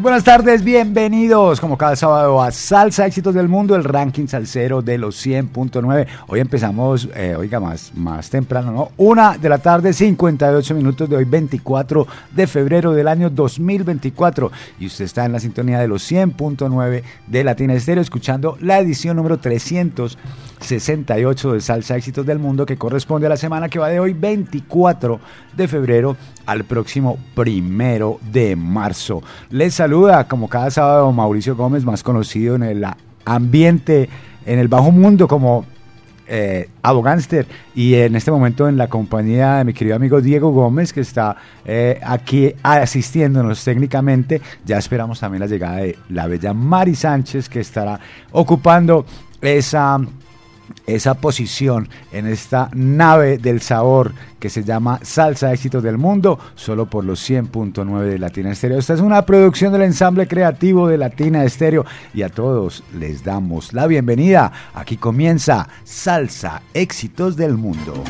Buenas tardes, bienvenidos como cada sábado a Salsa Éxitos del Mundo, el ranking salsero de los 100.9. Hoy empezamos, eh, oiga, más, más temprano, ¿no? Una de la tarde, 58 minutos de hoy, 24 de febrero del año 2024. Y usted está en la sintonía de los 100.9 de Latina Estéreo, escuchando la edición número 368 de Salsa Éxitos del Mundo, que corresponde a la semana que va de hoy, 24 de febrero al próximo primero de marzo. Les saluda como cada sábado Mauricio Gómez, más conocido en el ambiente, en el bajo mundo como eh, Abogánster y en este momento en la compañía de mi querido amigo Diego Gómez que está eh, aquí asistiéndonos técnicamente. Ya esperamos también la llegada de la bella Mari Sánchez que estará ocupando esa esa posición en esta nave del sabor que se llama Salsa Éxitos del Mundo, solo por los 100.9 de Latina Estéreo. Esta es una producción del ensamble creativo de Latina Estéreo y a todos les damos la bienvenida. Aquí comienza Salsa Éxitos del Mundo.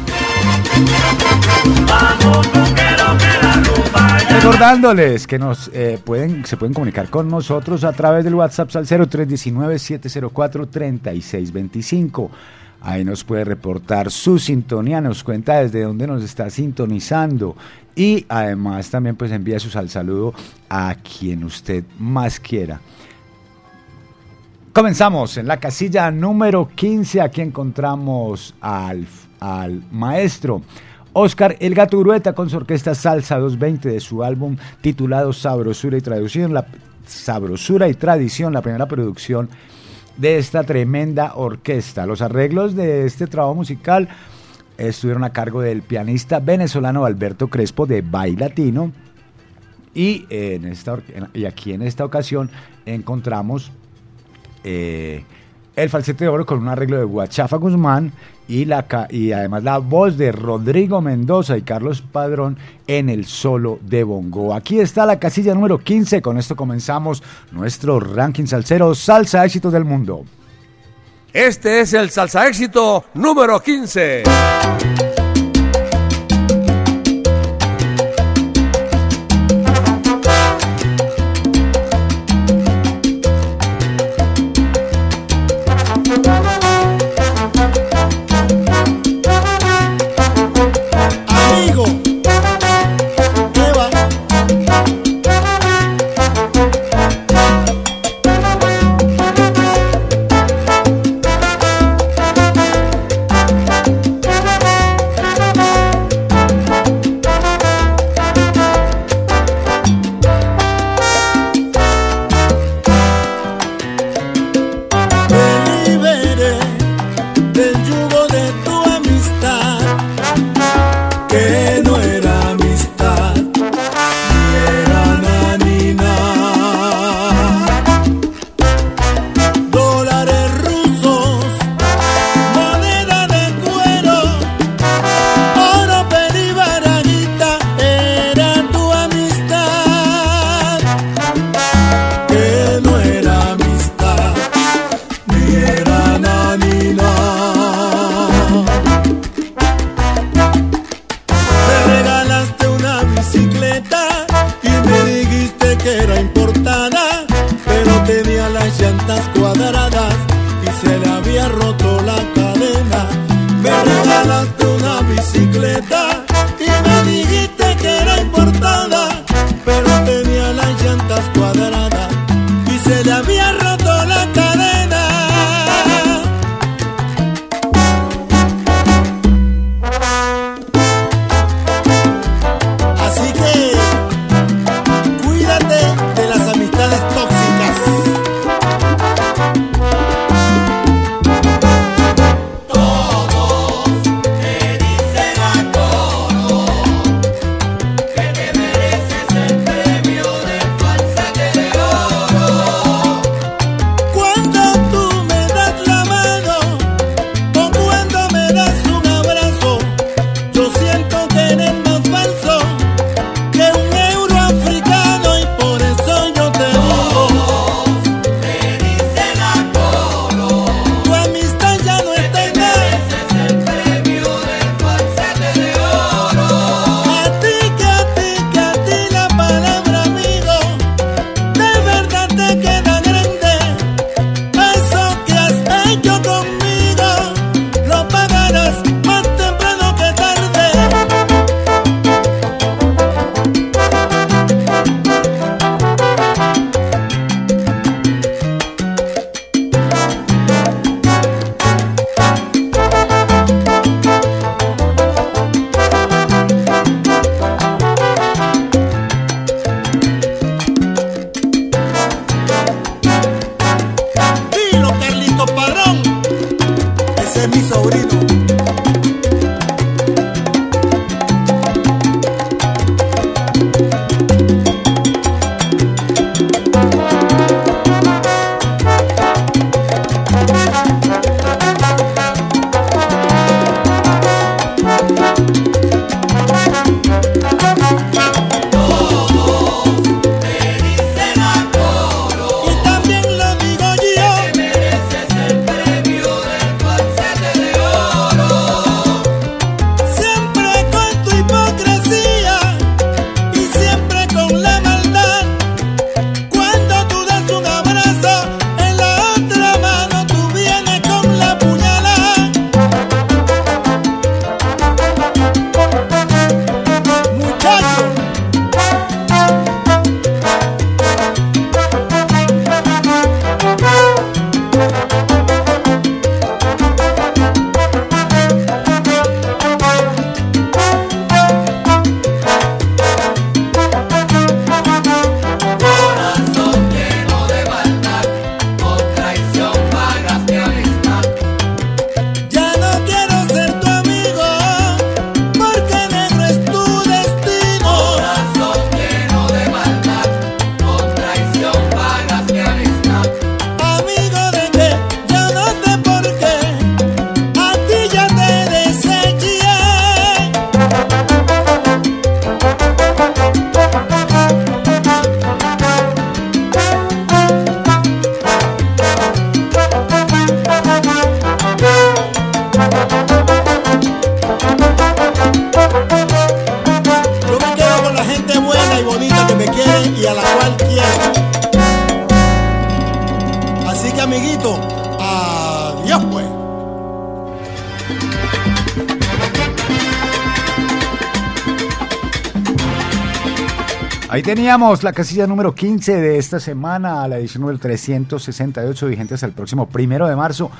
Recordándoles que nos eh, pueden, se pueden comunicar con nosotros a través del WhatsApp al 0319-704-3625. Ahí nos puede reportar su sintonía, nos cuenta desde dónde nos está sintonizando y además también pues envía su sal saludo a quien usted más quiera. Comenzamos en la casilla número 15, aquí encontramos al, al maestro Oscar El Gato Urueta con su orquesta Salsa 220 de su álbum titulado Sabrosura y Tradición, la Sabrosura y Tradición, la primera producción de esta tremenda orquesta. Los arreglos de este trabajo musical estuvieron a cargo del pianista venezolano Alberto Crespo de Bailatino y, en esta, y aquí en esta ocasión encontramos eh, el falsete de oro con un arreglo de Guachafa Guzmán y, la, y además la voz de Rodrigo Mendoza y Carlos Padrón en el solo de bongo. Aquí está la casilla número 15, con esto comenzamos nuestro ranking salsero Salsa Éxitos del Mundo. Este es el Salsa Éxito número 15. Teníamos la casilla número 15 de esta semana, la edición número 368, vigente hasta el próximo primero de marzo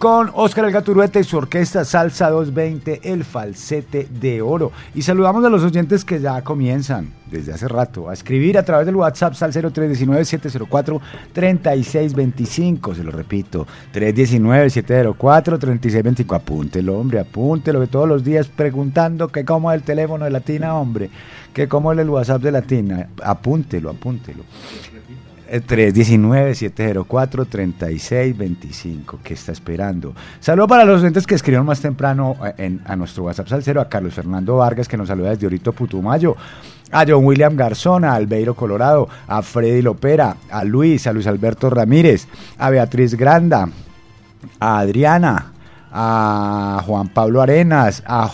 con Oscar El Gaturueta y su orquesta Salsa 220, el falsete de oro. Y saludamos a los oyentes que ya comienzan desde hace rato a escribir a través del WhatsApp Sal 0319-704-3625. Se lo repito, 319-704-3625. Apúntelo, hombre, apúntelo, que todos los días preguntando que cómo es el teléfono de Latina, hombre, que cómo es el WhatsApp de Latina. Apúntelo, apúntelo. 319-704-3625, que está esperando. Saludo para los oyentes que escribieron más temprano eh, a nuestro WhatsApp Salcero, a Carlos Fernando Vargas, que nos saluda desde Orito Putumayo, a John William Garzona, a Albeiro Colorado, a Freddy Lopera, a Luis, a Luis Alberto Ramírez, a Beatriz Granda, a Adriana, a Juan Pablo Arenas, a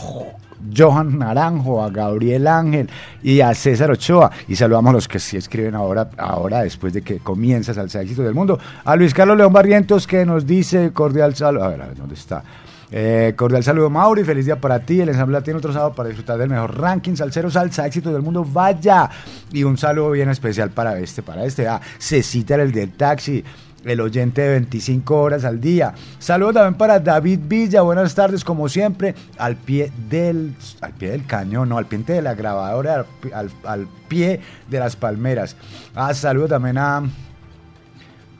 Johan Naranjo, a Gabriel Ángel y a César Ochoa. Y saludamos a los que sí escriben ahora, ahora después de que comienza Salsa Éxito del Mundo. A Luis Carlos León Barrientos que nos dice cordial saludo. A ver, a ver, ¿dónde está? Eh, cordial saludo Mauri, feliz día para ti. El ensamble tiene otro sábado para disfrutar del mejor ranking salsero salsa éxito del mundo. Vaya. Y un saludo bien especial para este, para este. Ah, Cecita el del taxi el oyente de 25 horas al día. Saludos también para David Villa, buenas tardes como siempre, al pie del, al pie del cañón, no, al pie de la grabadora, al, pie de las palmeras. Ah, saludos también a,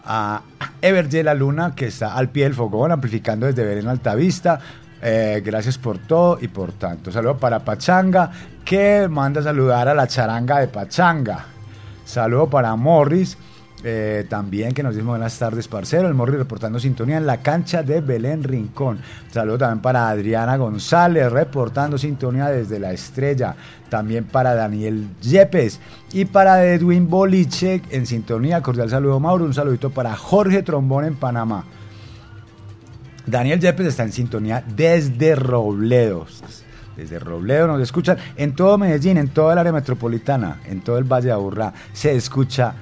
a La Luna, que está al pie del fogón, amplificando desde Belén Altavista. Eh, gracias por todo y por tanto. Saludos para Pachanga, que manda a saludar a la charanga de Pachanga. Saludo para Morris, eh, también que nos dice buenas tardes, parcero. El Morri reportando sintonía en la cancha de Belén Rincón. Saludo también para Adriana González, reportando sintonía desde la estrella. También para Daniel Yepes y para Edwin Boliche en sintonía. Cordial saludo, Mauro. Un saludito para Jorge Trombón en Panamá. Daniel Yepes está en sintonía desde Robledo. Desde Robledo nos escuchan en todo Medellín, en toda el área metropolitana, en todo el Valle de Aburrá. Se escucha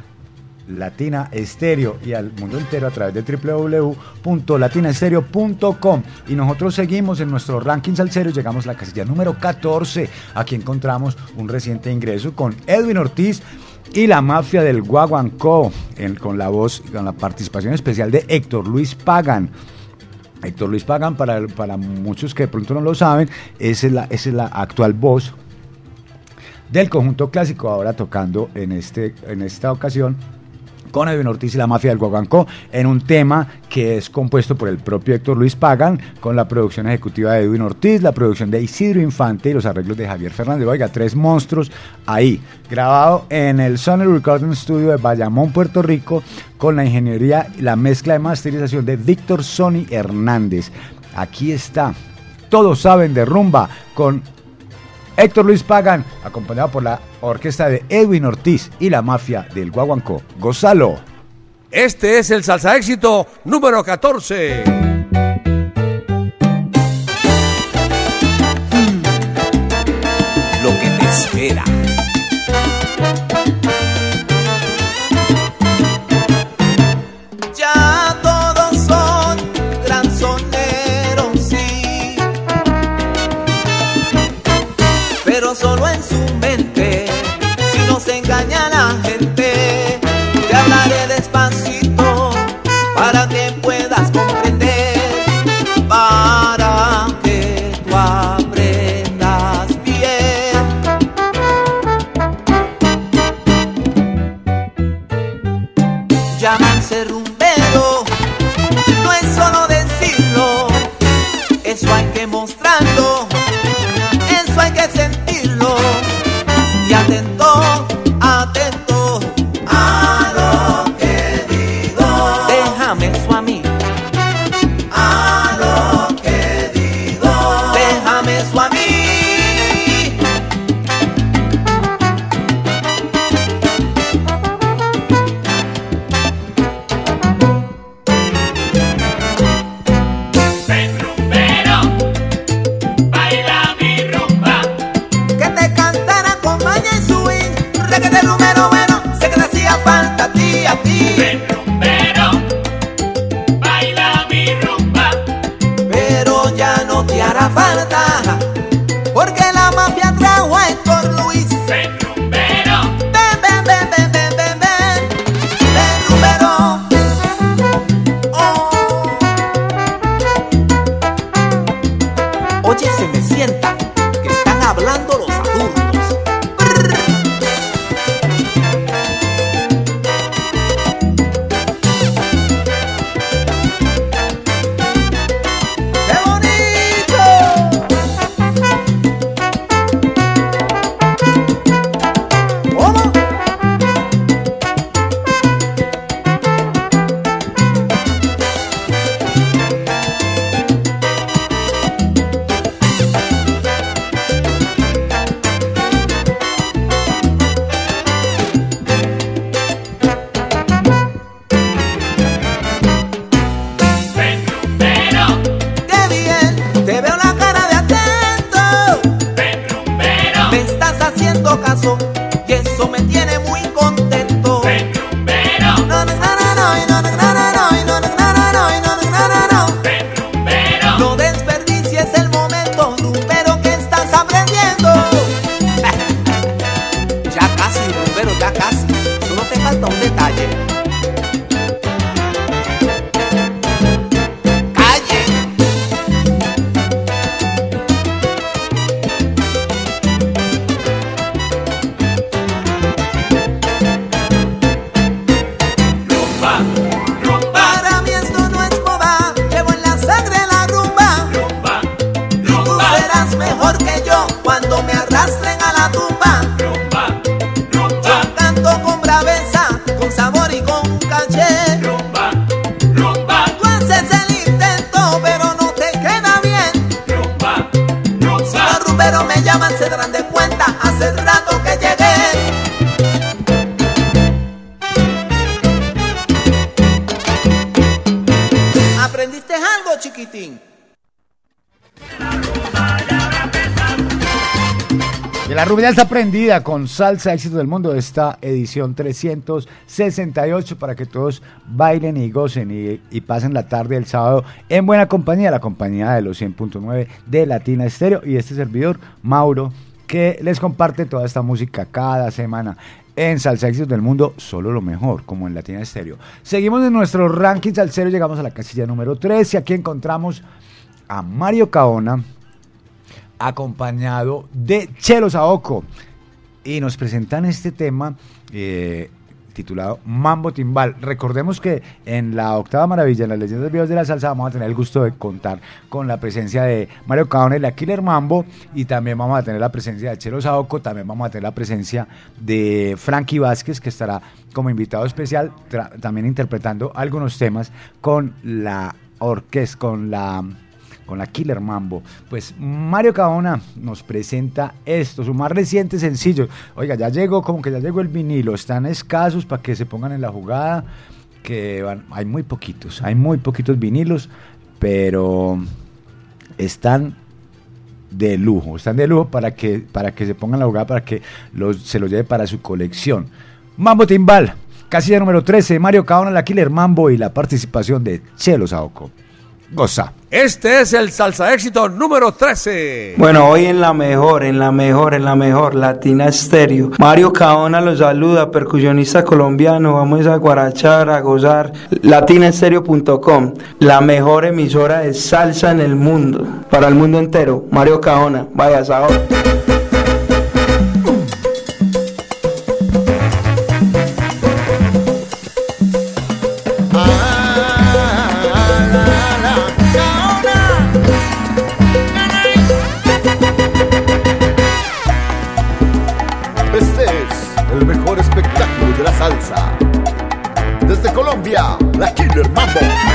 Latina Estéreo y al mundo entero a través de www.latinaestereo.com. Y nosotros seguimos en nuestro ranking salsero llegamos a la casilla número 14. Aquí encontramos un reciente ingreso con Edwin Ortiz y la mafia del Guaguancó, con la voz, con la participación especial de Héctor Luis Pagan. Héctor Luis Pagan, para, para muchos que de pronto no lo saben, es la, es la actual voz del conjunto clásico, ahora tocando en, este, en esta ocasión con Edwin Ortiz y la mafia del Guaguancó en un tema que es compuesto por el propio Héctor Luis Pagan con la producción ejecutiva de Edwin Ortiz, la producción de Isidro Infante y los arreglos de Javier Fernández. Oiga, tres monstruos ahí, grabado en el Sony Recording Studio de Bayamón, Puerto Rico, con la ingeniería y la mezcla de masterización de Víctor Sony Hernández. Aquí está. Todos saben de rumba con Héctor Luis Pagan, acompañado por la orquesta de Edwin Ortiz y la mafia del Guaguancó. Gonzalo. Este es el salsa éxito número 14. Lo que te espera. Eso Oye, se me sienta que están hablando los adultos. Prendida con salsa éxito del mundo esta edición 368 para que todos bailen y gocen y, y pasen la tarde del sábado en buena compañía, la compañía de los 100.9 de Latina Estéreo y este servidor Mauro que les comparte toda esta música cada semana en Salsa Éxitos del Mundo, solo lo mejor, como en Latina Estéreo. Seguimos en nuestro ranking salsero, llegamos a la casilla número 3 y aquí encontramos a Mario Caona, acompañado de Chelo Saoco. Y nos presentan este tema eh, titulado Mambo Timbal. Recordemos que en la octava maravilla, en las leyendas vivas de la salsa, vamos a tener el gusto de contar con la presencia de Mario Caona y la Killer Mambo. Y también vamos a tener la presencia de Chelo Saoco. También vamos a tener la presencia de Frankie Vázquez, que estará como invitado especial, también interpretando algunos temas con la orquesta, con la con la Killer Mambo. Pues Mario Caona nos presenta esto, su más reciente sencillo. Oiga, ya llegó, como que ya llegó el vinilo, están escasos para que se pongan en la jugada, que hay muy poquitos, hay muy poquitos vinilos, pero están de lujo, están de lujo para que, para que se pongan en la jugada, para que se los lleve para su colección. Mambo Timbal, casilla número 13, Mario Caona, la Killer Mambo y la participación de Chelo Saoco. Goza. Este es el salsa éxito número 13. Bueno, hoy en la mejor, en la mejor, en la mejor, Latina Estéreo. Mario Caona los saluda, percusionista colombiano. Vamos a guarachar, a gozar. Latinaestereo.com, la mejor emisora de salsa en el mundo, para el mundo entero. Mario Caona, vaya sabor. La salsa. Desde Colombia, la Killer Mambo.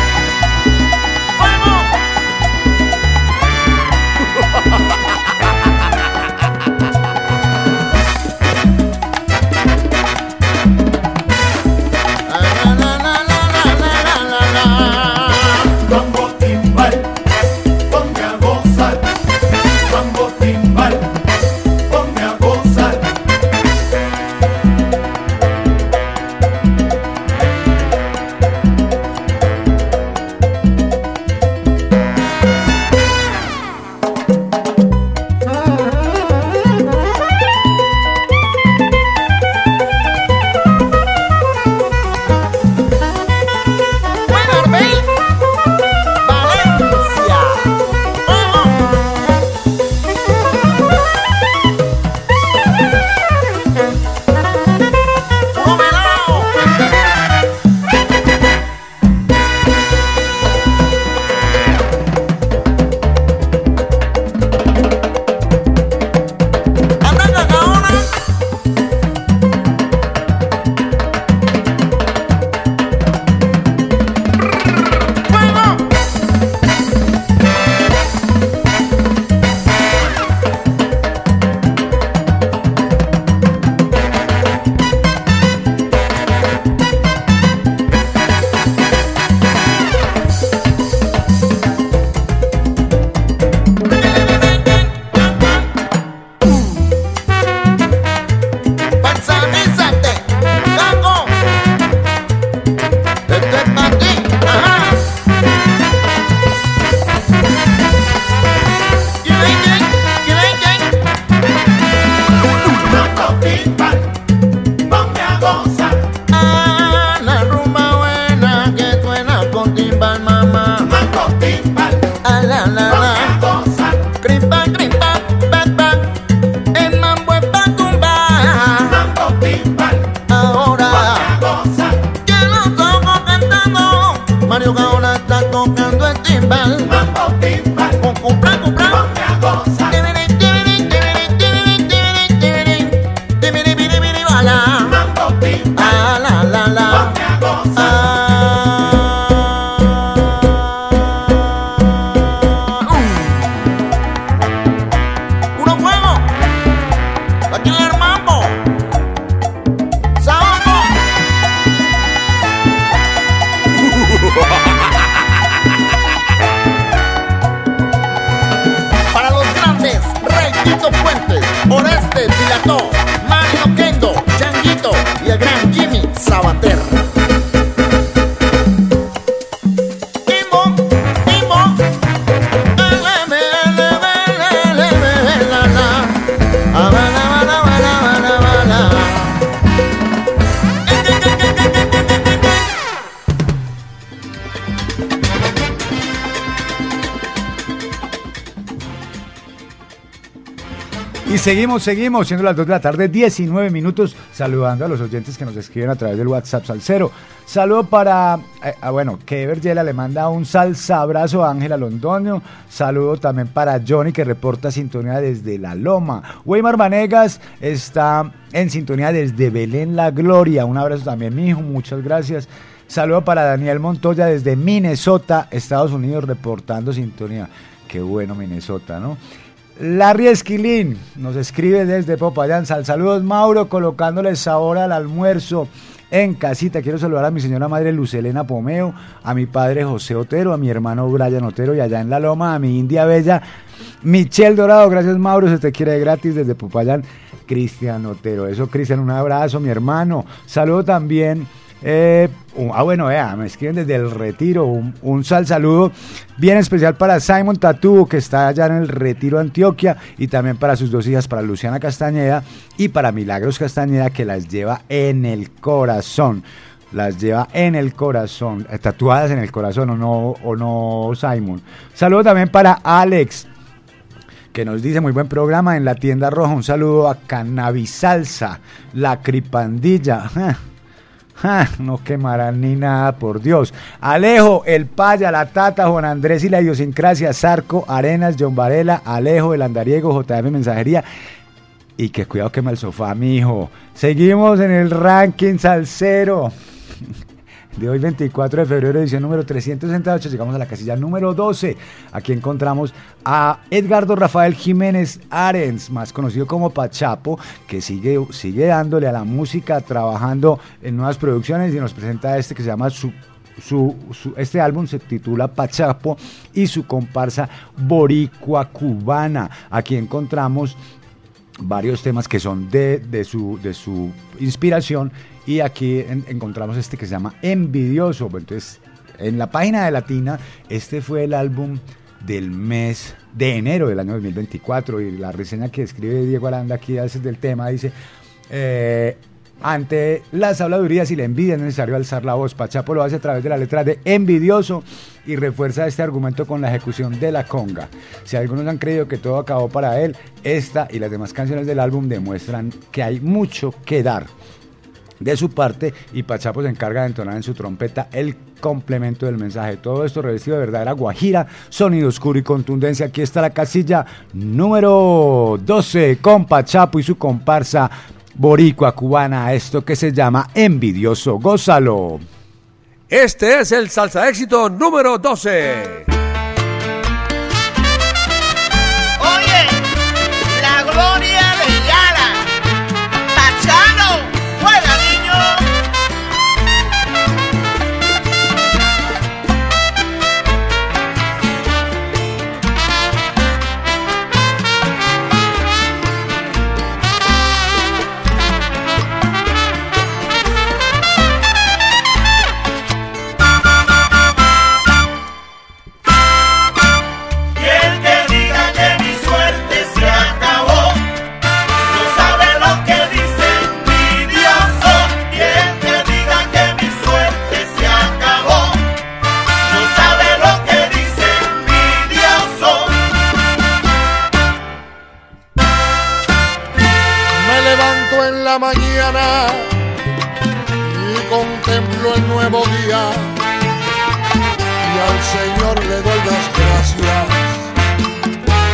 Seguimos, seguimos, siendo las 2 de la tarde, 19 minutos, saludando a los oyentes que nos escriben a través del WhatsApp Salcero. Saludo para, eh, ah, bueno, que Yela le manda un salsa abrazo a Ángela Londoño. Saludo también para Johnny que reporta sintonía desde La Loma. Weimar Vanegas está en sintonía desde Belén La Gloria. Un abrazo también, mi hijo, muchas gracias. Saludo para Daniel Montoya desde Minnesota, Estados Unidos, reportando sintonía. Qué bueno Minnesota, ¿no? Larry Esquilín nos escribe desde Popayán. Saludos, Mauro, colocándoles sabor al almuerzo en casita. Quiero saludar a mi señora madre Lucelena Pomeo, a mi padre José Otero, a mi hermano Brian Otero y allá en La Loma, a mi India Bella, Michelle Dorado. Gracias, Mauro. Se te quiere gratis desde Popayán, Cristian Otero. Eso, Cristian, un abrazo, mi hermano. Saludo también eh, ah, bueno, vea, me escriben desde el retiro. Un, sal saludo bien especial para Simon Tatu, que está allá en el retiro Antioquia, y también para sus dos hijas, para Luciana Castañeda y para Milagros Castañeda, que las lleva en el corazón. Las lleva en el corazón, eh, tatuadas en el corazón, o no, o no, Simon. Saludo también para Alex, que nos dice muy buen programa en la tienda roja. Un saludo a Cannabisalsa, la cripandilla. no quemarán ni nada, por Dios. Alejo, el Paya, la Tata, Juan Andrés y la idiosincrasia, Zarco, Arenas, John Varela, Alejo, el Andariego, JM Mensajería. Y que cuidado quema el sofá, mijo. Seguimos en el ranking salsero de hoy 24 de febrero, edición número 368. Llegamos a la casilla número 12. Aquí encontramos a Edgardo Rafael Jiménez Arens, más conocido como Pachapo, que sigue, sigue dándole a la música, trabajando en nuevas producciones y nos presenta este que se llama su su, este álbum se titula Pachapo y su comparsa Boricua Cubana. Aquí encontramos varios temas que son de, de, su, de su inspiración y aquí encontramos este que se llama Envidioso. Entonces, en la página de Latina, este fue el álbum del mes de enero del año 2024 y la reseña que escribe Diego Aranda aquí del tema dice eh, ante las habladurías y la envidia es necesario alzar la voz. Pachapo lo hace a través de la letra de Envidioso y refuerza este argumento con la ejecución de la conga. Si algunos han creído que todo acabó para él, esta y las demás canciones del álbum demuestran que hay mucho que dar de su parte y Pachapo se encarga de entonar en su trompeta el complemento del mensaje. Todo esto revestido de verdadera guajira, sonido oscuro y contundencia. Aquí está la casilla número 12 con Pachapo y su comparsa boricua cubana, esto que se llama Envidioso. Gózalo. Este es el salsa éxito número 12. la mañana y contemplo el nuevo día y al Señor le doy las gracias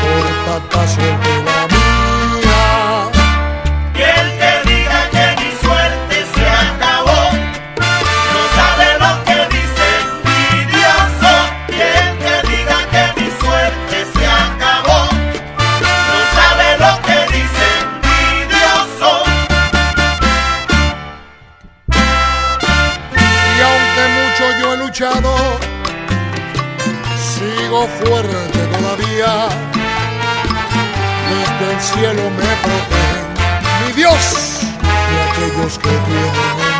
por tanta suerte. fuerte todavía. Desde el cielo me protege mi Dios y aquellos que tienen.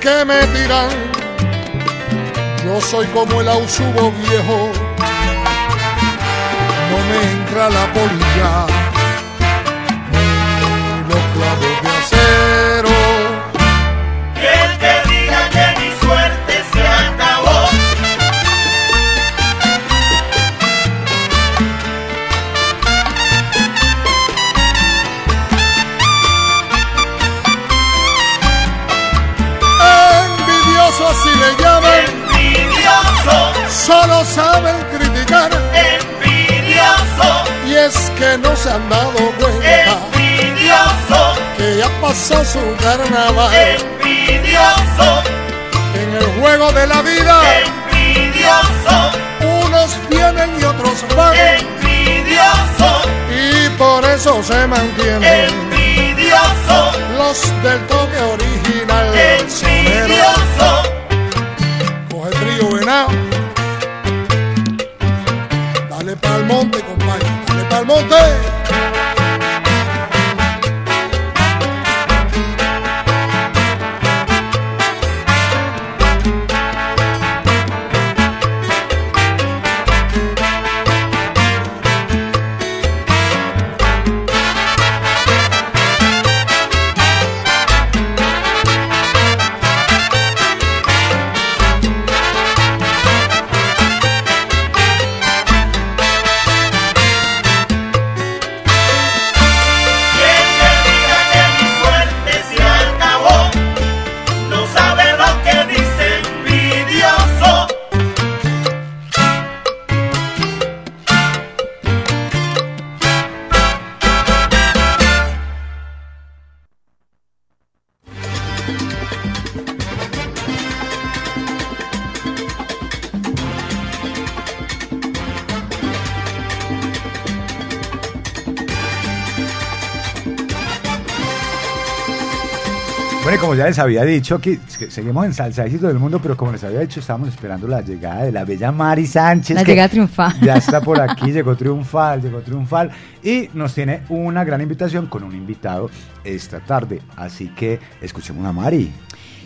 que me tiran. Yo soy como el ausubo viejo, no me entra la polilla. No se han dado cuenta envidioso, que ya pasó su carnaval. envidioso, En el juego de la vida, envidioso, unos vienen y otros van, envidioso, y por eso se mantienen envidioso, los del toque original. Monteiro. Les había dicho, aquí que seguimos en Salsa Éxito del Mundo, pero como les había dicho, estábamos esperando la llegada de la bella Mari Sánchez. La que llegada triunfal. Ya está por aquí, llegó triunfal, llegó triunfal. Y nos tiene una gran invitación con un invitado esta tarde. Así que escuchemos a Mari.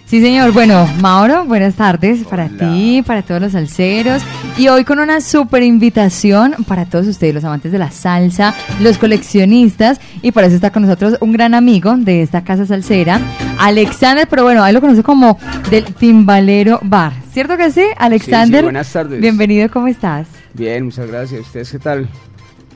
Sí, señor. Bueno, Mauro, buenas tardes para ti, para todos los salseros. Y hoy con una super invitación para todos ustedes, los amantes de la salsa, los coleccionistas. Y para eso está con nosotros un gran amigo de esta casa salsera, Alexander, pero bueno, ahí lo conoce como del Timbalero Bar. ¿Cierto que sí, Alexander? buenas tardes. Bienvenido, ¿cómo estás? Bien, muchas gracias. ¿Ustedes qué tal?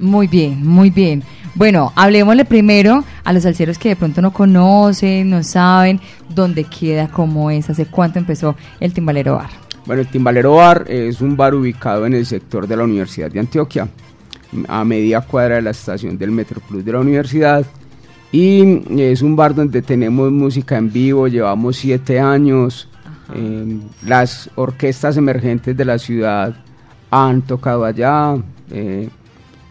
Muy bien, muy bien. Bueno, hablemosle primero a los salseros que de pronto no conocen, no saben dónde queda, cómo es, hace cuánto empezó el Timbalero Bar. Bueno, el Timbalero Bar es un bar ubicado en el sector de la Universidad de Antioquia, a media cuadra de la estación del Metro Plus de la universidad. Y es un bar donde tenemos música en vivo, llevamos siete años. eh, las orquestas emergentes de la ciudad han tocado allá. eh,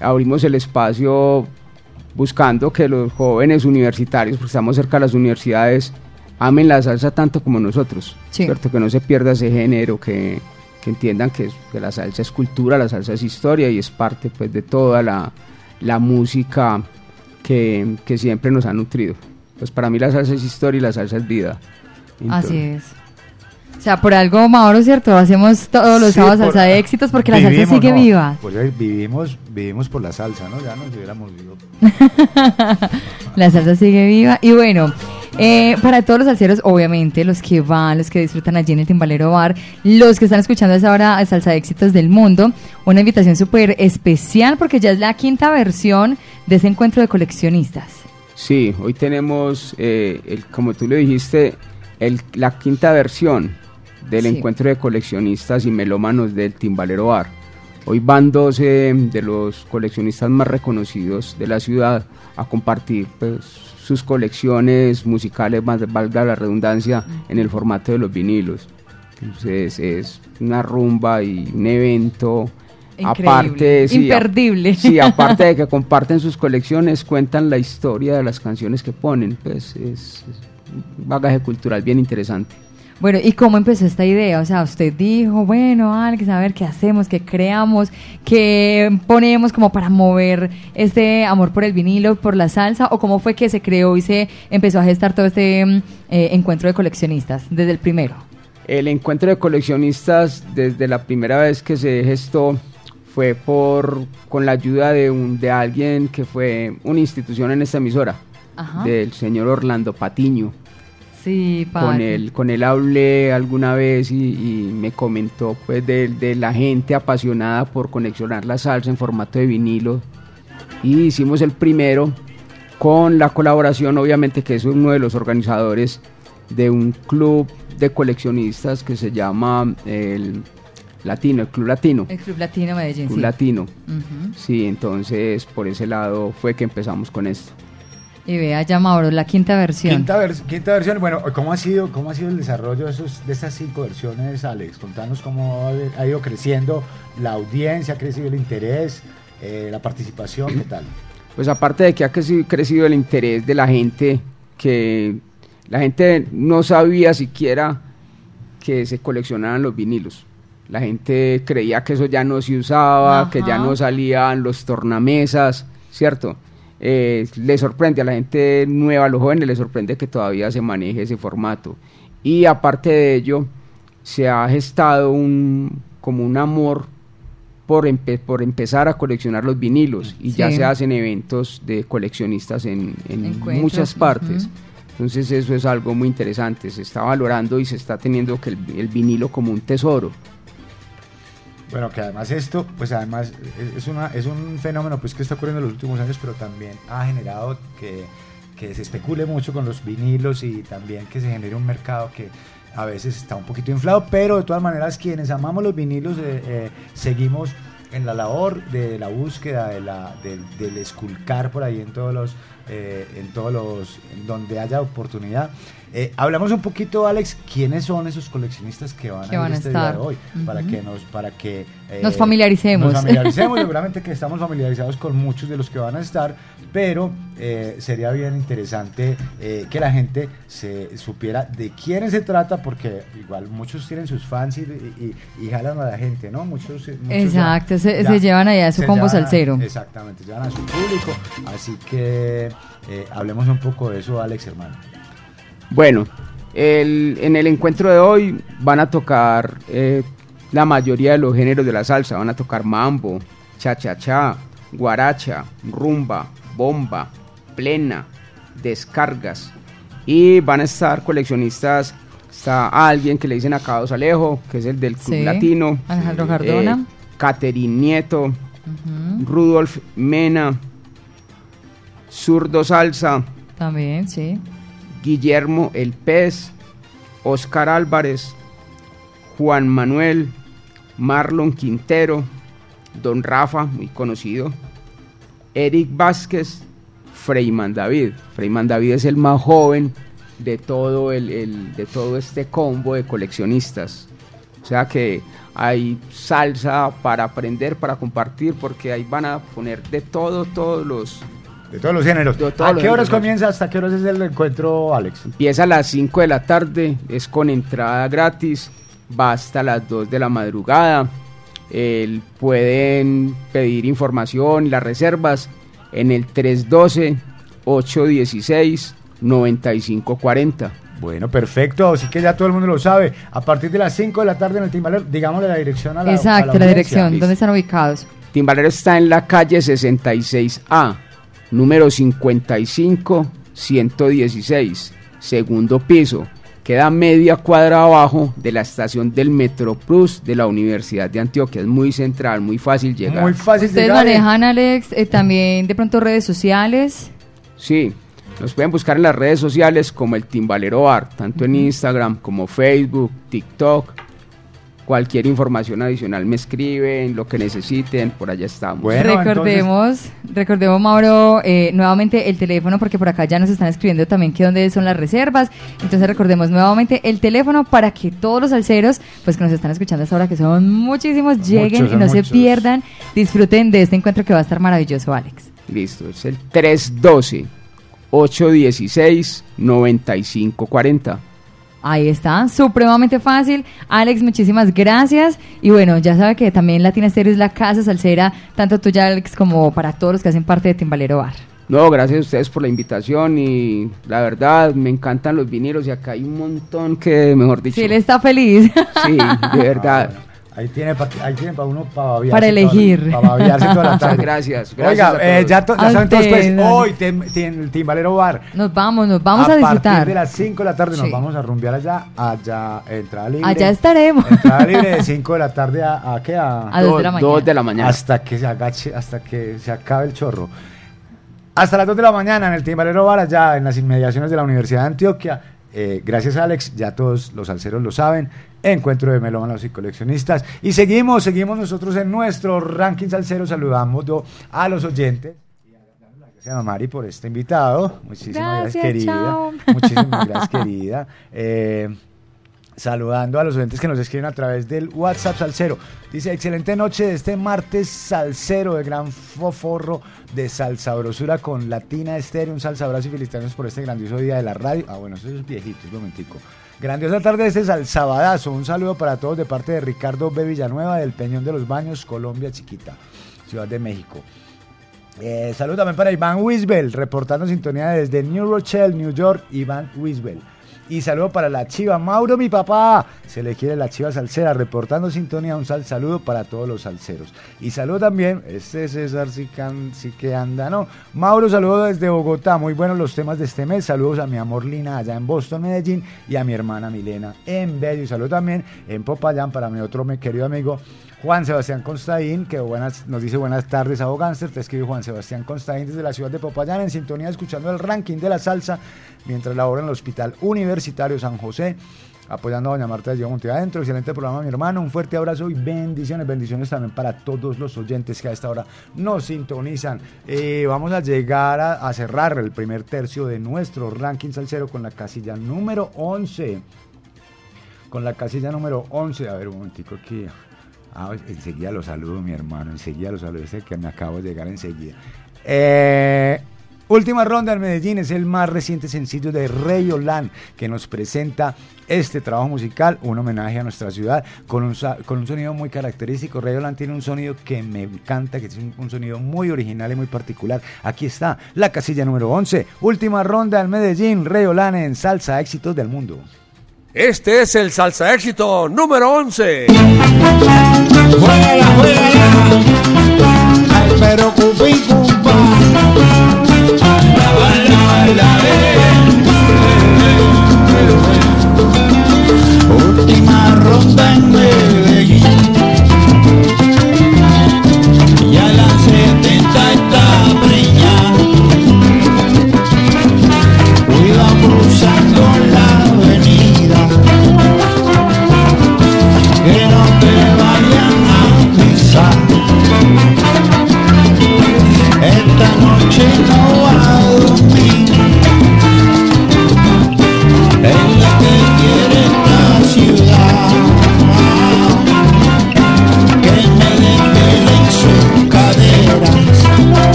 abrimos el espacio buscando que los jóvenes universitarios, porque estamos cerca de las universidades, amen la salsa tanto como nosotros, Sí. ¿cierto? Que no se pierda ese género, que, que entiendan que, la salsa es cultura, la salsa es historia y es parte pues de toda la, la música que, que siempre nos ha nutrido. Pues para mí la salsa es historia y la salsa es vida. Así es. O sea, por algo, Mauro, ¿cierto? Hacemos todos los Sí, sábados salsa de éxitos porque la salsa sigue no, viva. Pues vivimos, vivimos por la salsa, ¿no? Ya nos hubiéramos ido. La salsa sigue viva. Y bueno, eh, para todos los salseros, obviamente, los que van, los que disfrutan allí en el Timbalero Bar, los que están escuchando a esa hora Salsa de Éxitos del Mundo, una invitación súper especial porque ya es la quinta versión de ese encuentro de coleccionistas. Sí, hoy tenemos, eh, el, como tú lo dijiste, el- la quinta versión del Sí. encuentro de coleccionistas y melómanos del Timbalero Bar. Hoy van 12 de los coleccionistas más reconocidos de la ciudad a compartir pues, sus colecciones musicales, más valga la redundancia, en el formato de los vinilos. Entonces es una rumba y un evento. Increíble, Aparte, sí, a- imperdible. sí, aparte de que comparten sus colecciones, cuentan la historia de las canciones que ponen. Pues es, es un bagaje cultural bien interesante. Bueno, ¿y cómo empezó esta idea? O sea, usted dijo, bueno, Alex, a ver qué hacemos, qué creamos, qué ponemos como para mover este amor por el vinilo, por la salsa, o cómo fue que se creó y se empezó a gestar todo este mm, eh, encuentro de coleccionistas desde el primero. El encuentro de coleccionistas desde la primera vez que se gestó fue por con la ayuda de un de alguien que fue una institución en esta emisora, Ajá. del señor Orlando Patiño. Sí, Con él, con él hablé alguna vez y, y me comentó pues de, de la gente apasionada por coleccionar la salsa en formato de vinilo. Y hicimos el primero con la colaboración, obviamente, que es uno de los organizadores de un club de coleccionistas que se llama el Latino, el Club Latino. El Club Latino Medellín. Club sí. Latino. Sí, entonces por ese lado fue que empezamos con esto. Y vea ya Mauro, la quinta versión. Quinta, vers- quinta versión, bueno, ¿cómo ha sido, cómo ha sido el desarrollo de, esos, de estas cinco versiones, Alex? Contanos cómo ha, ido creciendo la audiencia, ha crecido el interés, eh, la participación, ¿qué tal? Pues aparte de que ha creci- crecido el interés de la gente, que la gente no sabía siquiera que se coleccionaban los vinilos. La gente creía que eso ya no se usaba, que ya no salían los tornamesas, ¿cierto? Eh, le sorprende a la gente nueva, a los jóvenes, le sorprende que todavía se maneje ese formato. Y aparte de ello, se ha gestado un, como un amor por, empe- por empezar a coleccionar los vinilos y ya Sí. se hacen eventos de coleccionistas en, en muchas partes. ujú. Entonces eso es algo muy interesante, se está valorando y se está teniendo que el, el vinilo como un tesoro. Bueno, que además esto, pues además es, una, es un fenómeno pues que está ocurriendo en los últimos años, pero también ha generado que, que se especule mucho con los vinilos y también que se genere un mercado que a veces está un poquito inflado, pero de todas maneras quienes amamos los vinilos eh, eh, seguimos en la labor de la búsqueda, de la, del esculcar por ahí en todos los, eh, en todos los, en donde haya oportunidad. Eh, hablamos un poquito, Alex, quiénes son esos coleccionistas que van Que a van ir a este día de estar. hoy, para que nos, para que eh, Nos familiaricemos. Nos familiaricemos, seguramente que estamos familiarizados con muchos de los que van a estar, pero eh, sería bien interesante eh, que la gente se supiera de quiénes se trata, porque igual muchos tienen sus fans y, y- y jalan a la gente, ¿no? Muchos, muchos ya- Exacto, se- ya se llevan allá su se combo a- salsero. Exactamente, se llevan a su público, así que hablemos un poco de eso, Alex, hermano. Bueno, el- en el encuentro de hoy van a tocar eh, la mayoría de los géneros de la salsa. Van a tocar mambo, cha-cha-cha, guaracha, rumba, bomba, plena, descargas. Y van a estar coleccionistas. Está alguien que le dicen a Caos Alejo, que es el del Club Sí, Latino. Alejandro Cardona. Eh, Catherine Nieto. Rudolf Mena, Zurdo Salsa, También, sí. Guillermo El Pez, Oscar Álvarez, Juan Manuel, Marlon Quintero, Don Rafa, muy conocido, Eric Vázquez, Freyman David. Freyman David es el más joven de todo, el, de todo este combo de coleccionistas. O sea que hay salsa para aprender, para compartir, porque ahí van a poner de todo, todos los... De todos los géneros. Todos ¿A los qué horas géneros. comienza? ¿Hasta qué horas es el encuentro, Alex? Empieza a las 5 de la tarde, es con entrada gratis, va hasta las 2 de la madrugada. Pueden pedir información y las reservas en el 312-816-9540. Bueno, perfecto, así que ya todo el mundo lo sabe. A partir de las 5 de la tarde en el Timbalero, digámosle la dirección a la a Exacto, la, dirección. ¿Dónde están ubicados? Timbalero está en la calle 66A, número 55 116, segundo piso. Queda media cuadra abajo de la estación del Metro Plus de la Universidad de Antioquia. Es muy central, muy fácil llegar. Muy fácil Ustedes llegar. eh. manejan, Alex, eh, también de pronto redes sociales. Sí, nos pueden buscar en las redes sociales como el Timbalero Bar, tanto en Instagram como Facebook, TikTok. Cualquier información adicional me escriben, lo que necesiten, por allá estamos. Bueno, recordemos, recordemos, Mauro, eh, nuevamente el teléfono, porque por acá ya nos están escribiendo también que dónde son las reservas. Entonces recordemos nuevamente el teléfono para que todos los salseros, pues que nos están escuchando hasta ahora, que son muchísimos, lleguen Muchos, y no se pierdan, disfruten de este encuentro que va a estar maravilloso, Alex. Listo, es el 312-816-9540. Ahí está, supremamente fácil. Alex, muchísimas gracias. Y bueno, ya sabe que también Latina Estéreo es la casa salsera, tanto tuya, Alex, como para todos los que hacen parte de Timbalero Bar. No, gracias a ustedes por la invitación y la verdad me encantan los vinilos y acá hay un montón que, mejor dicho. Sí, él está feliz. Sí, de verdad. Ahí tiene para uno para babiarse Para toda- elegir. Para babiarse toda la Muchas tarde. gracias, Oiga, gracias a eh, ya, to- ya A saben todos, pues, hoy tem- tiene el Timbalero Bar. Nos vamos, nos vamos a, partir disfrutar. de las 5 de la tarde nos Sí. vamos a rumbear allá, allá, entrada libre. Allá estaremos. Entrada libre de 5 de la tarde a, ¿a qué? A, A dos de la mañana. Dos de la mañana. Hasta que se agache, hasta que se acabe el chorro. Hasta las 2 de la mañana en el Timbalero Bar, allá en las inmediaciones de la Universidad de Antioquia. Eh, gracias, Alex. Ya todos los salseros lo saben. Encuentro de melómanos y coleccionistas. Y seguimos, seguimos nosotros en nuestro ranking salsero. Saludamos a los oyentes. Gracias a Mari por este invitado. Muchísimas gracias, Gracias, querida. chao. Muchísimas gracias, querida. Eh, saludando a los oyentes que nos escriben a través del WhatsApp Salsero. Dice, excelente noche de este martes salsero de gran foforro de salsabrosura con Latina Estéreo. Un salsa abrazo y felicitaciones por este grandioso día de la radio. Ah, bueno, eso es viejito, un momentico. Grandiosa tarde de este salsabadazo. Un saludo para todos de parte de Ricardo B. Villanueva del Peñón de los Baños, Colombia Chiquita, Ciudad de México. Eh, saludo también para Iván Wisbel, reportando sintonía desde New Rochelle, New York, Iván Wisbel. Y saludo para la chiva Mauro, mi papá. Se le quiere la chiva salsera, reportando sintonía. Un sal saludo para todos los salseros. Y saludo también, este César sí que, anda, ¿no? Mauro, saludo desde Bogotá. Muy buenos los temas de este mes. Saludos a mi amor Lina allá en Boston, Medellín. Y a mi hermana Milena en Bello. Y saludo también en Popayán para mi otro mi querido amigo Juan Sebastián Constaín, que buenas, nos dice buenas tardes a Gánster, te escribe Juan Sebastián Constaín desde la ciudad de Popayán, en sintonía escuchando el ranking de la salsa, mientras labora en el Hospital Universitario San José, apoyando a Doña Marta de Diego Monte Adentro, excelente programa mi hermano, un fuerte abrazo y bendiciones, bendiciones también para todos los oyentes que a esta hora nos sintonizan. Eh, vamos a llegar a, a cerrar el primer tercio de nuestro ranking salsero con la casilla número 11 con la casilla número 11. A ver, un momentico aquí. Ah, enseguida lo saludo, mi hermano. Enseguida lo saludo. Ese que me acabo de llegar enseguida. Eh, última ronda en Medellín es el más reciente sencillo de Rey Olan que nos presenta este trabajo musical, un homenaje a nuestra ciudad con un, con un sonido muy característico. Rey Olan tiene un sonido que me encanta, que es un, un sonido muy original y muy particular. Aquí está la casilla número 11. Última ronda en Medellín. Rey Olan en Salsa Éxitos del Mundo. Este es el salsa éxito número 11. Ay, pero cupi cumpa. Última ronda en Medellín.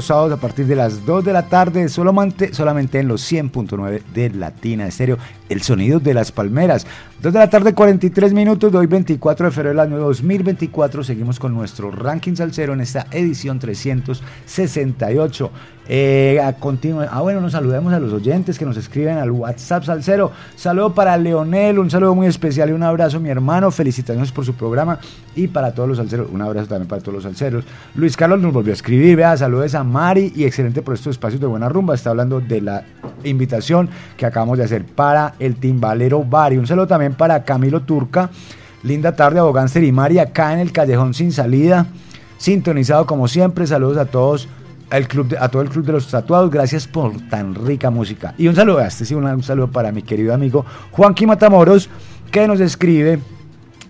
Los sábados a partir de las 2 de la tarde, solamente, solamente en los 100.9 de Latina Estéreo, el sonido de las palmeras. 2 de la tarde, 43 minutos de hoy, 24 de febrero del año 2024. Seguimos con nuestro ranking salsero en esta edición 368. Eh, a ah, bueno, nos saludemos a los oyentes que nos escriben al WhatsApp Salcero. Saludo para Leonel, un saludo muy especial y un abrazo, mi hermano. Felicitaciones por su programa y para todos los salseros. Un abrazo también para todos los salseros. Luis Carlos nos volvió a escribir. Vea, saludos a Mari y excelente por estos espacios de buena rumba. Está hablando de la invitación que acabamos de hacer para el timbalero Bari. Un saludo también para Camilo Turca. Linda tarde, Abogánster y Mari, acá en el Callejón Sin Salida. Sintonizado como siempre. Saludos a todos al club a todo el club de los tatuados, gracias por tan rica música. Y un saludo, este sí, un, un saludo para mi querido amigo Juanqui Matamoros, que nos escribe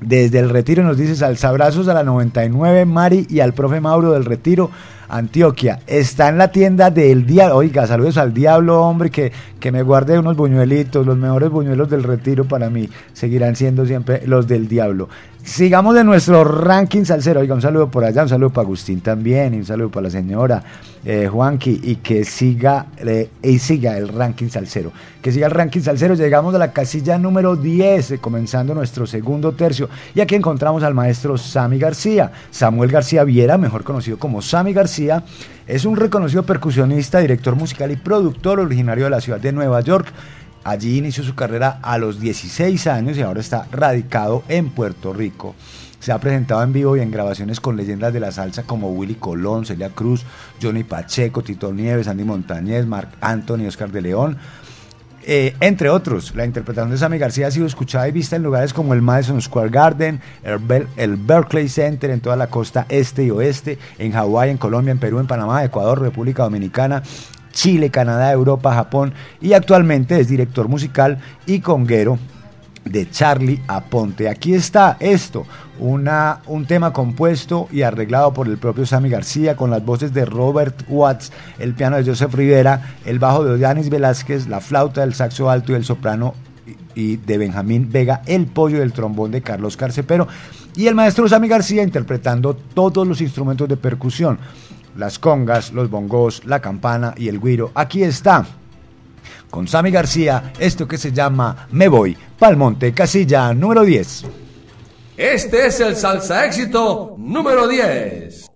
desde el retiro, nos dice salsabrazos a la 99, Mari y al profe Mauro del retiro, Antioquia. Está en la tienda del diablo. Oiga, saludos al diablo, hombre, que, que me guarde unos buñuelitos, los mejores buñuelos del retiro para mí. Seguirán siendo siempre los del diablo. Sigamos de nuestro ranking salsero. Oiga, un saludo por allá, un saludo para Agustín también, y un saludo para la señora eh, Juanqui, y que siga, eh, y siga el ranking salsero. Que siga el ranking salsero. Llegamos a la casilla número 10, eh, comenzando nuestro segundo tercio. Y aquí encontramos al maestro Sammy García. Samuel García Viera, mejor conocido como Sammy García, es un reconocido percusionista, director musical y productor originario de la ciudad de Nueva York. Allí inició su carrera a los 16 años y ahora está radicado en Puerto Rico. Se ha presentado en vivo y en grabaciones con leyendas de la salsa como Willy Colón, Celia Cruz, Johnny Pacheco, Tito Nieves, Andy Montañez, Marc Anthony, Oscar de León, eh, entre otros. La interpretación de Sammy García ha sido escuchada y vista en lugares como el Madison Square Garden, el, el Berkeley Center en toda la costa este y oeste, en Hawái, en Colombia, en Perú, en Panamá, Ecuador, República Dominicana, Chile, Canadá, Europa, Japón y actualmente es director musical y conguero de Charlie Aponte. Aquí está esto, una, un tema compuesto y arreglado por el propio Sammy García con las voces de Robert Watts, el piano de Joseph Rivera, el bajo de Yanis Velázquez, la flauta del saxo alto y el soprano y de Benjamín Vega, el pollo del trombón de Carlos Carcepero y el maestro Sammy García interpretando todos los instrumentos de percusión, las congas, los bongos, la campana y el guiro. Aquí está con Sammy García, esto que se llama Me Voy, Palmonte, casilla número 10. Este es el salsa éxito número 10.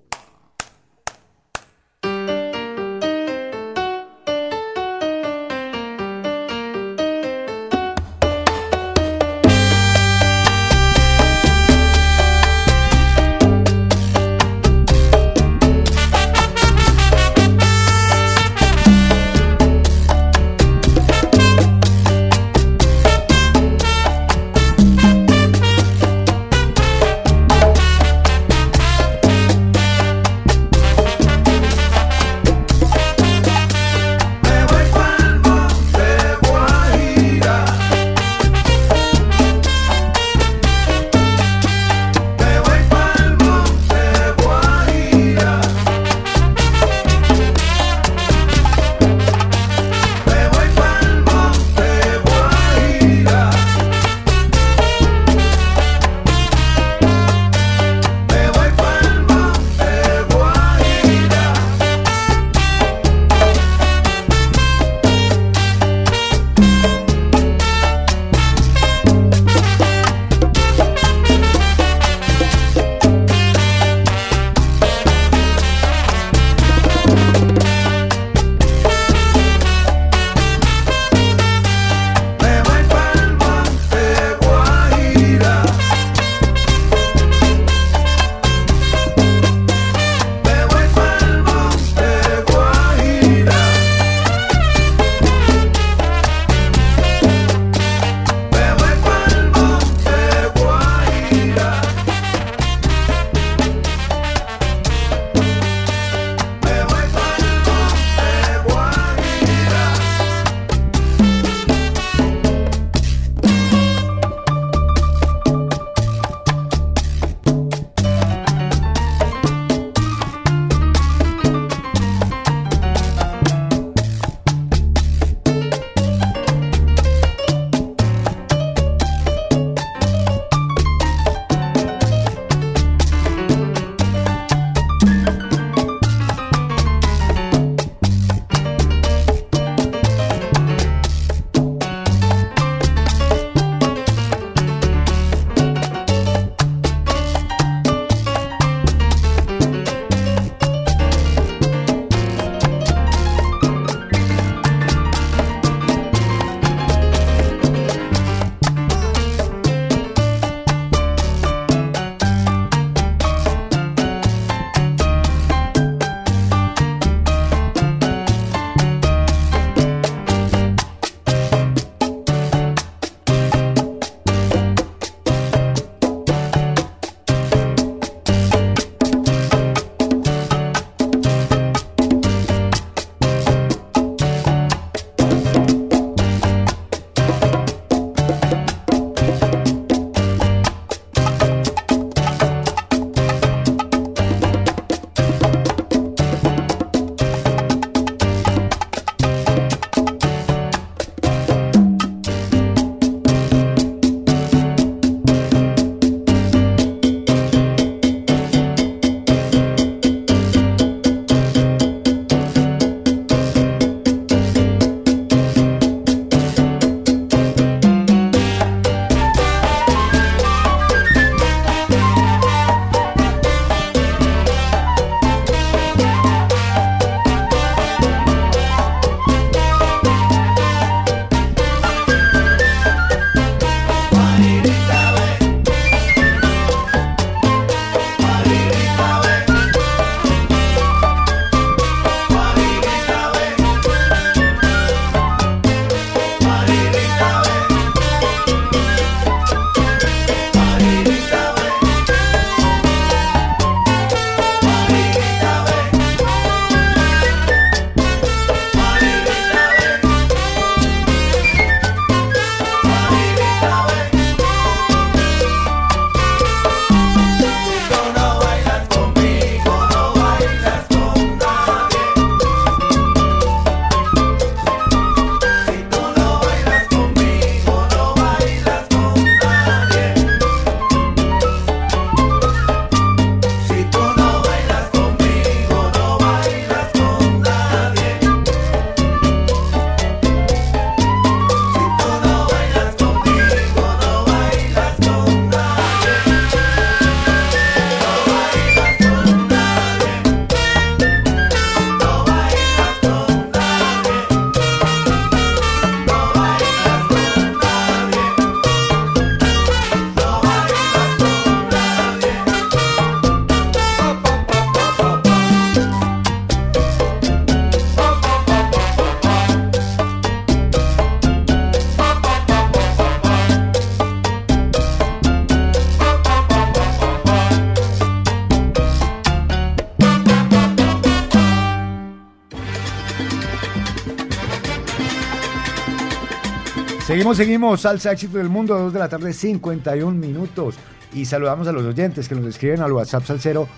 Seguimos, seguimos. Salsa éxito del mundo, 2 de la tarde, 51 minutos. Y saludamos a los oyentes que nos escriben al WhatsApp Salcero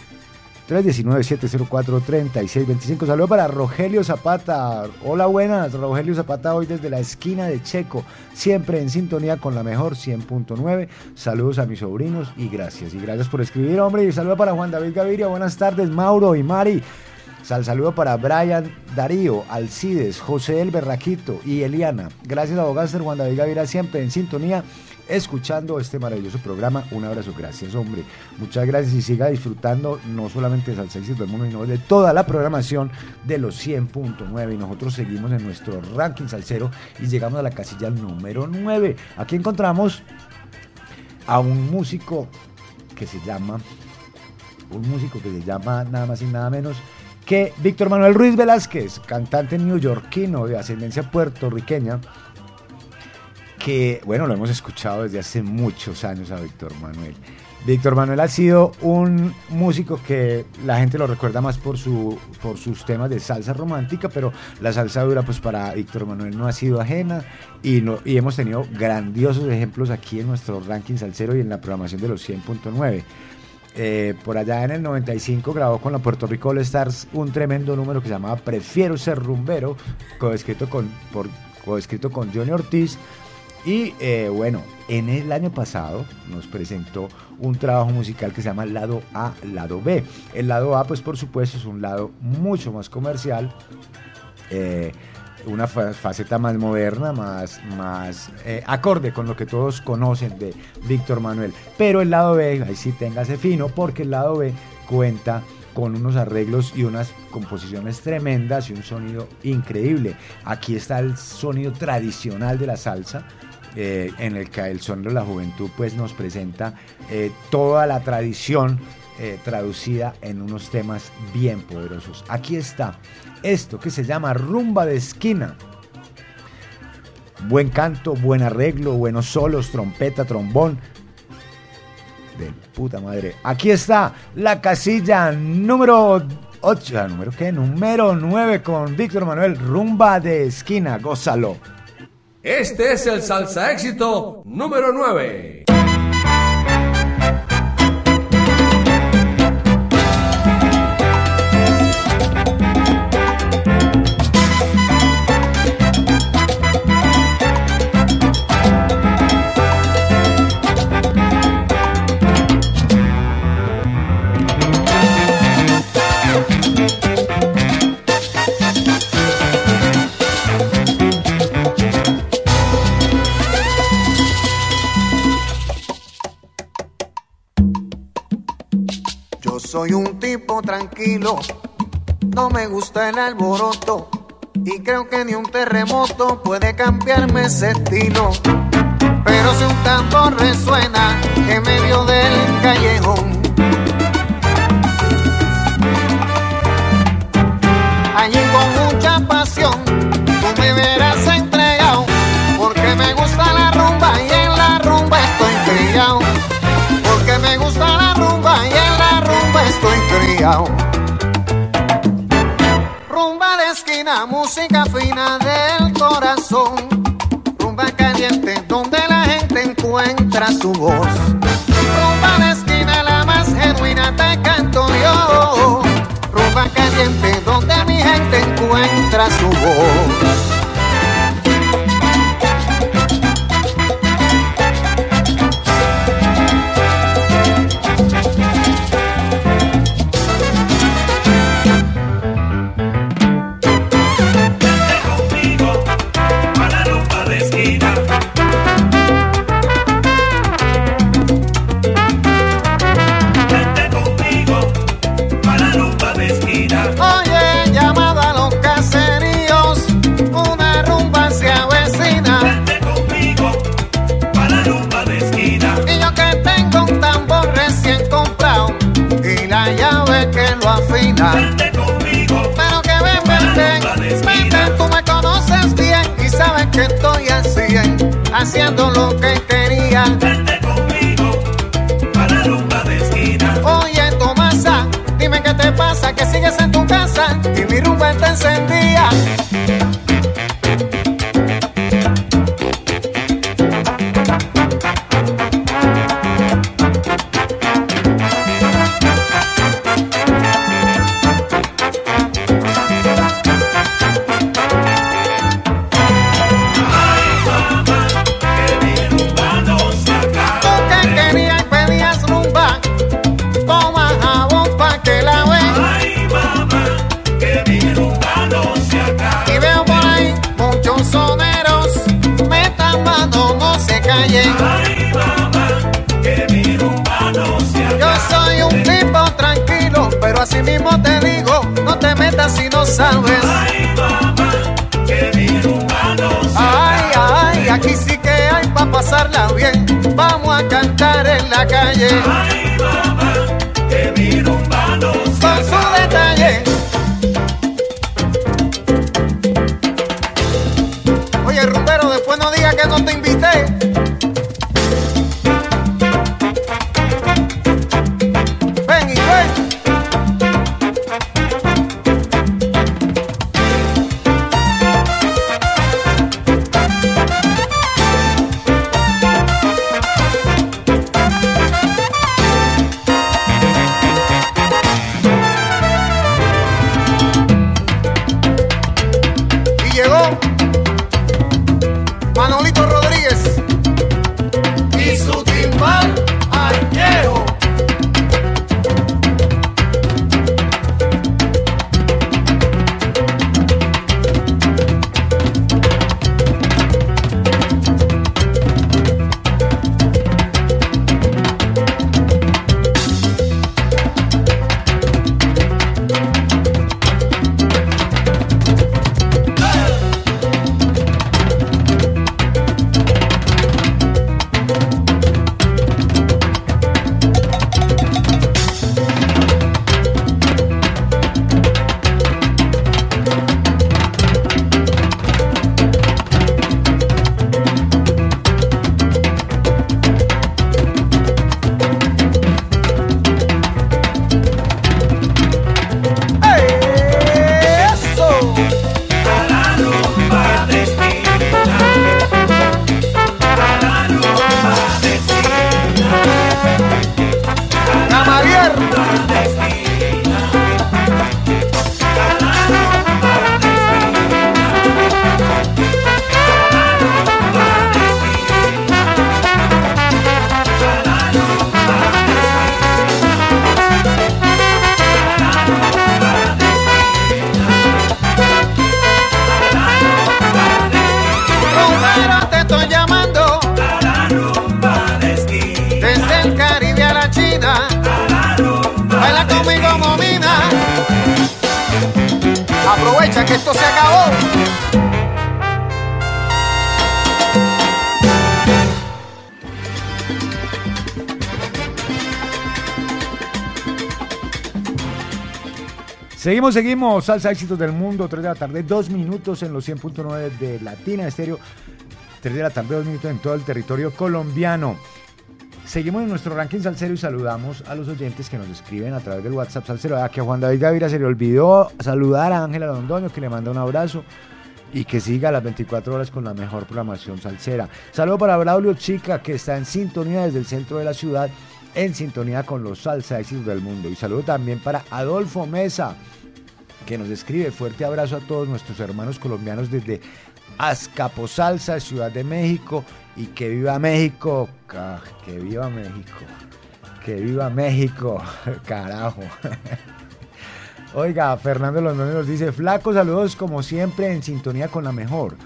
319-704-3625. Saludo para Rogelio Zapata. Hola, buenas. Rogelio Zapata hoy desde la esquina de Checo. Siempre en sintonía con la mejor 100.9. Saludos a mis sobrinos y gracias. Y gracias por escribir, hombre. Y saludo para Juan David Gaviria. Buenas tardes, Mauro y Mari. Sal saludo para Brian Darío, Alcides, José El Berraquito y Eliana. Gracias a Bogaster, Juan David Gaviria, siempre en sintonía, escuchando este maravilloso programa. Un abrazo, gracias, hombre. Muchas gracias y siga disfrutando no solamente de Salsa del Mundo, sino de toda la programación de los 100.9. Y nosotros seguimos en nuestro ranking salsero y llegamos a la casilla número 9. Aquí encontramos a un músico que se llama, un músico que se llama nada más y nada menos que Víctor Manuel Ruiz Velázquez, cantante neoyorquino de ascendencia puertorriqueña, que, bueno, lo hemos escuchado desde hace muchos años a Víctor Manuel. Víctor Manuel ha sido un músico que la gente lo recuerda más por, su, por sus temas de salsa romántica, pero la salsa dura pues para Víctor Manuel no ha sido ajena y, no, y hemos tenido grandiosos ejemplos aquí en nuestro ranking salsero y en la programación de los 100.9. Eh, por allá en el 95 grabó con la Puerto Rico All Stars un tremendo número que se llamaba Prefiero ser rumbero, coescrito con, por, coescrito con Johnny Ortiz. Y eh, bueno, en el año pasado nos presentó un trabajo musical que se llama Lado A, Lado B. El lado A, pues por supuesto, es un lado mucho más comercial. eh, una fa- faceta más moderna, más, más eh, acorde con lo que todos conocen de Víctor Manuel. Pero el lado B, ahí sí téngase fino, porque el lado B cuenta con unos arreglos y unas composiciones tremendas y un sonido increíble. Aquí está el sonido tradicional de la salsa, eh, en el que el sonido de la juventud pues nos presenta eh, toda la tradición eh, traducida en unos temas bien poderosos. Aquí está esto que se llama rumba de esquina. Buen canto, buen arreglo, buenos solos, trompeta, trombón. De puta madre. Aquí está la casilla número 8. ¿Número qué? Número 9 con Víctor Manuel. Rumba de esquina. Gózalo. Este es el salsa éxito número 9. Soy un tipo tranquilo, no me gusta el alboroto y creo que ni un terremoto puede cambiarme ese estilo. Pero si un tambor resuena en medio del callejón, allí con mucha pasión criado. Rumba de esquina, música fina del corazón. Rumba caliente donde la gente encuentra su voz. Rumba de esquina, la más genuina te canto yo. Rumba caliente donde mi gente encuentra su voz. Lo Seguimos. Salsa éxitos del mundo, 3 de la tarde, 2 minutos en los 100.9 de Latina Estéreo. 3 de la tarde, 2 minutos en todo el territorio colombiano. Seguimos en nuestro ranking salsero y saludamos a los oyentes que nos escriben a través del WhatsApp salsero. Ah, que a Juan David Gavira se le olvidó saludar a Ángela Londoño, que le manda un abrazo y que siga las 24 horas con la mejor programación salsera. Saludo para Braulio Chica, que está en sintonía desde el centro de la ciudad, en sintonía con los salsa éxitos del mundo. Y saludo también para Adolfo Mesa, que nos escribe. Fuerte abrazo a todos nuestros hermanos colombianos desde Azcapotzalza, Ciudad de México. Y que viva México. Que viva México. Que viva México. Carajo. Oiga, Fernando Londoño nos dice, flaco, saludos como siempre en sintonía con la mejor.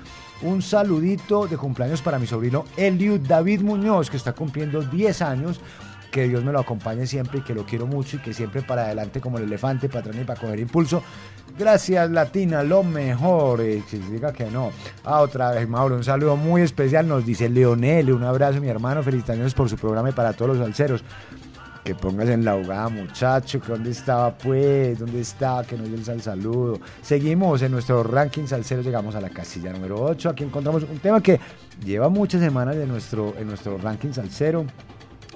Un saludito de cumpleaños para mi sobrino Eliud David Muñoz, que está cumpliendo 10 años. Que Dios me lo acompañe siempre y que lo quiero mucho y que siempre para adelante como el elefante, para atrás y para coger impulso. Gracias, Latina, lo mejor. Eh, que se diga que no. Ah, otra vez, Mauro, un saludo muy especial. Nos dice Leonel, un abrazo, mi hermano. Felicitaciones por su programa y para todos los salseros. Que pongas en la jugada, muchacho, que dónde estaba, pues, dónde estaba, que nos dio el sal saludo. Seguimos en nuestro ranking salsero, llegamos a la casilla número 8. Aquí encontramos un tema que lleva muchas semanas de nuestro, en nuestro ranking salsero.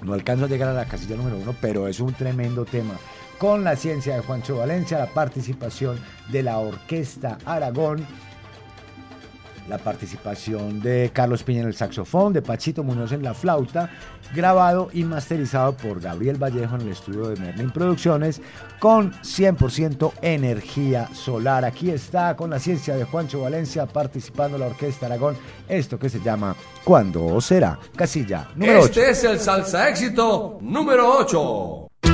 No alcanzo a llegar a la casilla número 1, pero es un tremendo tema. Con la ciencia de Juancho Valencia, la participación de la Orquesta Aragón la participación de Carlos Piña en el saxofón, de Pachito Muñoz en la flauta, grabado y masterizado por Gabriel Vallejo en el estudio de Merlin Producciones, con 100% energía solar. Aquí está con la ciencia de Juancho Valencia participando la Orquesta Aragón, esto que se llama ¿Cuándo será? Casilla número 8. Este es el salsa éxito número 8.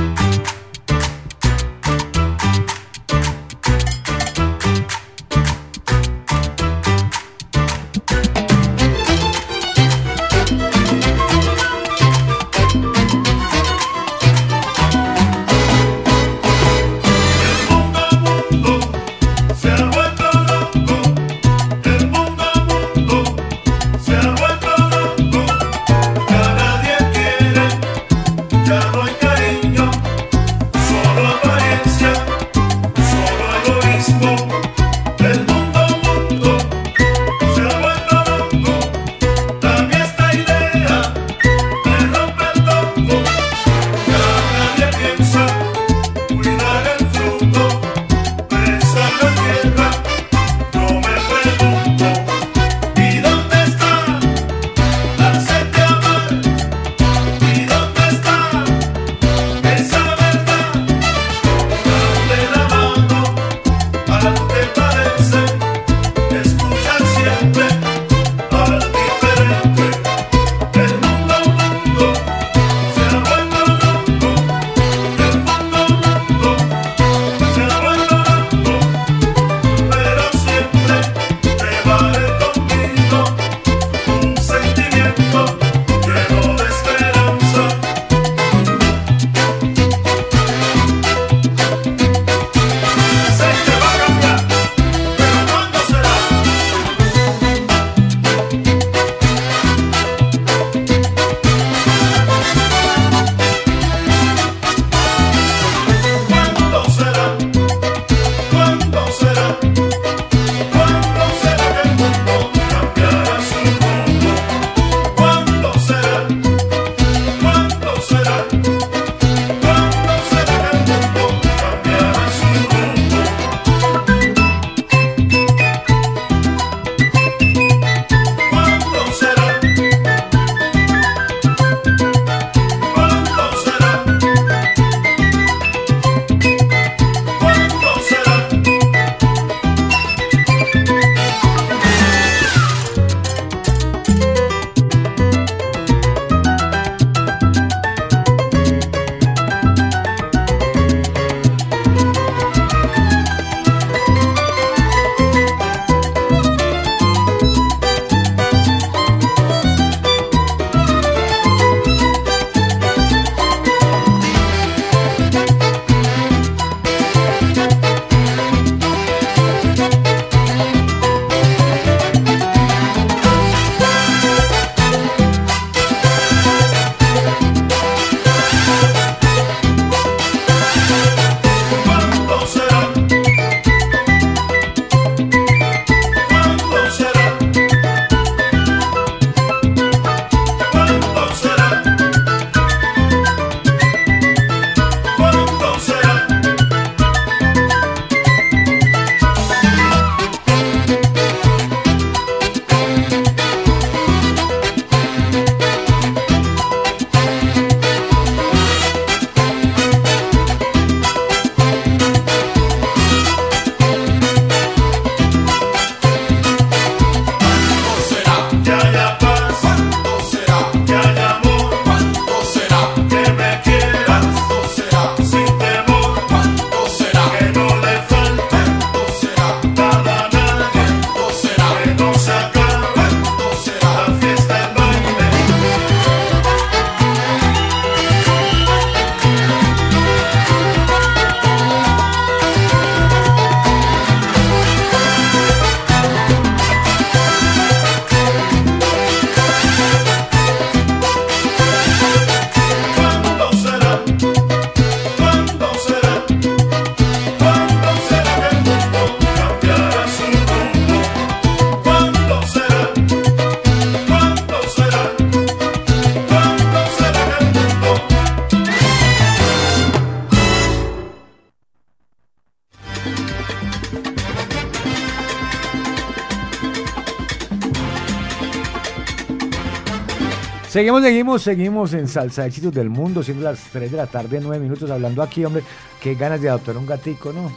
Seguimos, seguimos, seguimos en Salsa Éxitos del Mundo, siendo las 3 de la tarde, 9 minutos, hablando aquí, hombre, qué ganas de adoptar un gatico, ¿no?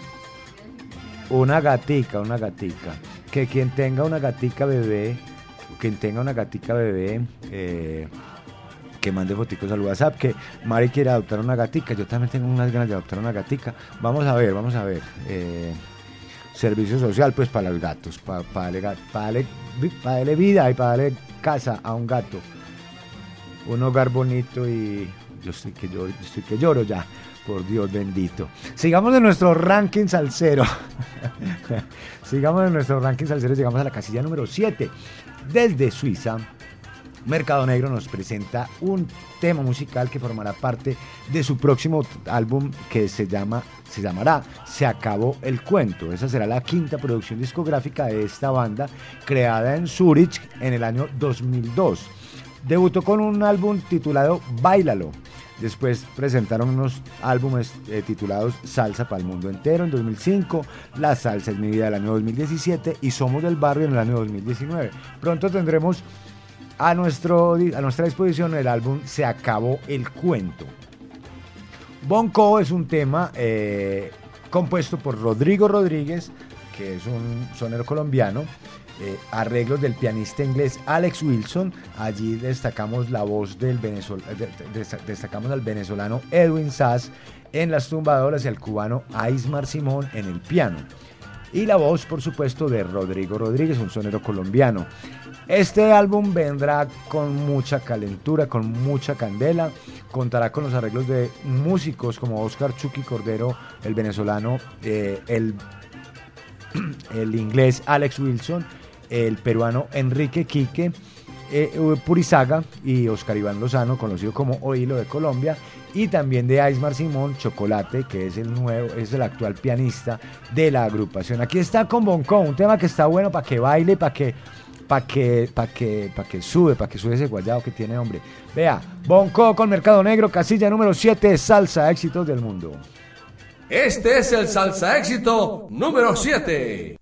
Una gatica, una gatica. Que quien tenga una gatica bebé, quien tenga una gatica bebé, eh, que mande foticos al WhatsApp, que Mari quiere adoptar una gatica, yo también tengo unas ganas de adoptar una gatica. Vamos a ver, vamos a ver. eh, servicio social, pues para los gatos, para, darle, para darle para darle vida y para darle casa a un gato. Un hogar bonito y yo estoy que lloro, yo estoy que lloro ya, por Dios bendito. Sigamos de nuestro ranking salsero. Sigamos de nuestro ranking salsero, llegamos a la casilla número 7. Desde Suiza, Mercado Negro nos presenta un tema musical que formará parte de su próximo álbum que se llama se llamará Se acabó el cuento. Esa será la quinta producción discográfica de esta banda creada en Zurich en el año 2002. Debutó con un álbum titulado Bailalo. Después presentaron unos álbumes eh, titulados Salsa para el mundo entero en 2005, La Salsa es mi vida del año 2017 y Somos del Barrio en el año 2019. Pronto tendremos a, nuestro, a nuestra disposición el álbum Se acabó el cuento. Bonco es un tema eh, compuesto por Rodrigo Rodríguez, que es un sonero colombiano, eh, arreglos del pianista inglés Alex Wilson. Allí destacamos la voz del venezol- de- destacamos al venezolano Edwin Sass en las tumbadoras y al cubano Aismar Simón en el piano. Y la voz, por supuesto, de Rodrigo Rodríguez, un sonero colombiano. Este álbum vendrá con mucha calentura, con mucha candela. Contará con los arreglos de músicos como Oscar Chucky Cordero, el venezolano, eh, el, el inglés Alex Wilson, el peruano Enrique Quique, eh, Purizaga y Oscar Iván Lozano, conocido como Oílo de Colombia, y también de Aismar Simón Chocolate, que es el nuevo, es el actual pianista de la agrupación. Aquí está con Bonco, un tema que está bueno para que baile, para que para que, para que, para que sube, para que sube ese guayado que tiene, hombre. Vea, Bonco con Mercado Negro, casilla número 7, salsa éxitos del mundo. Este es el salsa éxito número 7.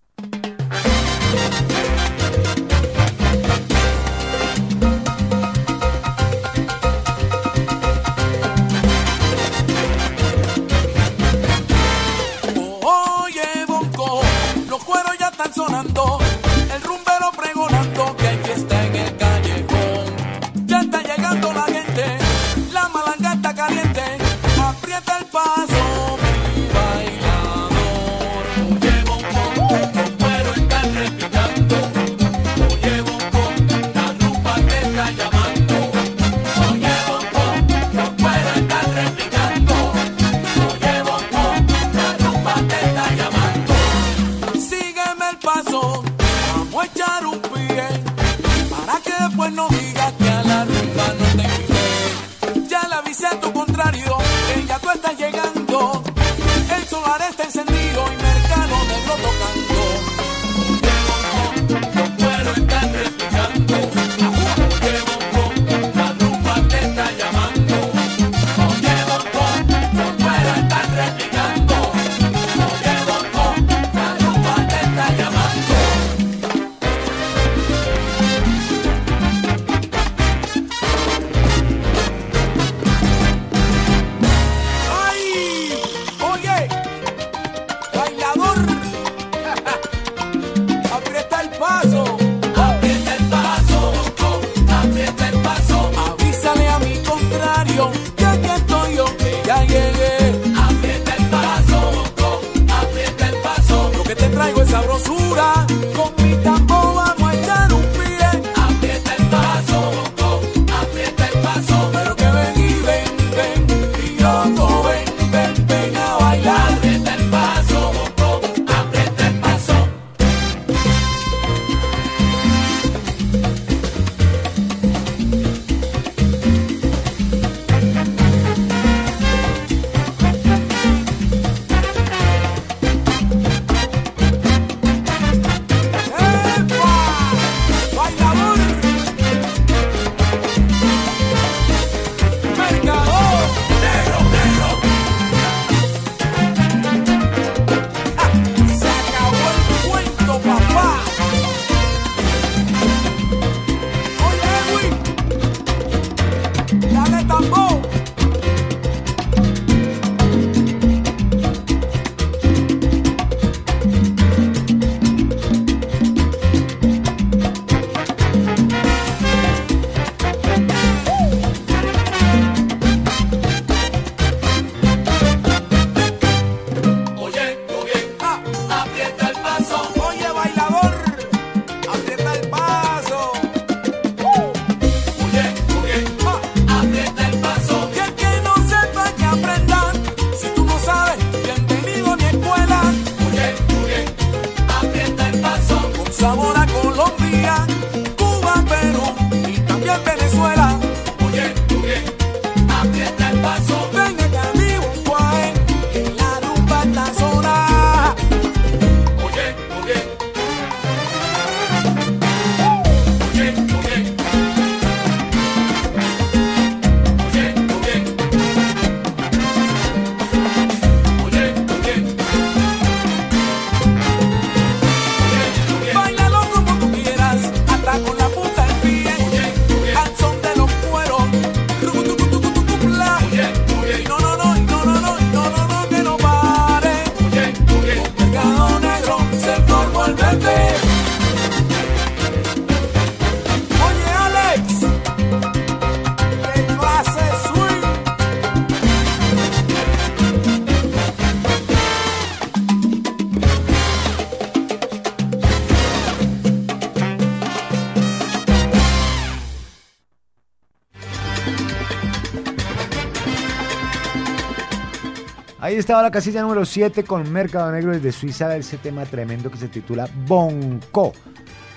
Estaba la casilla número 7 con Mercado Negro desde Suiza, ese tema tremendo que se titula Bonco.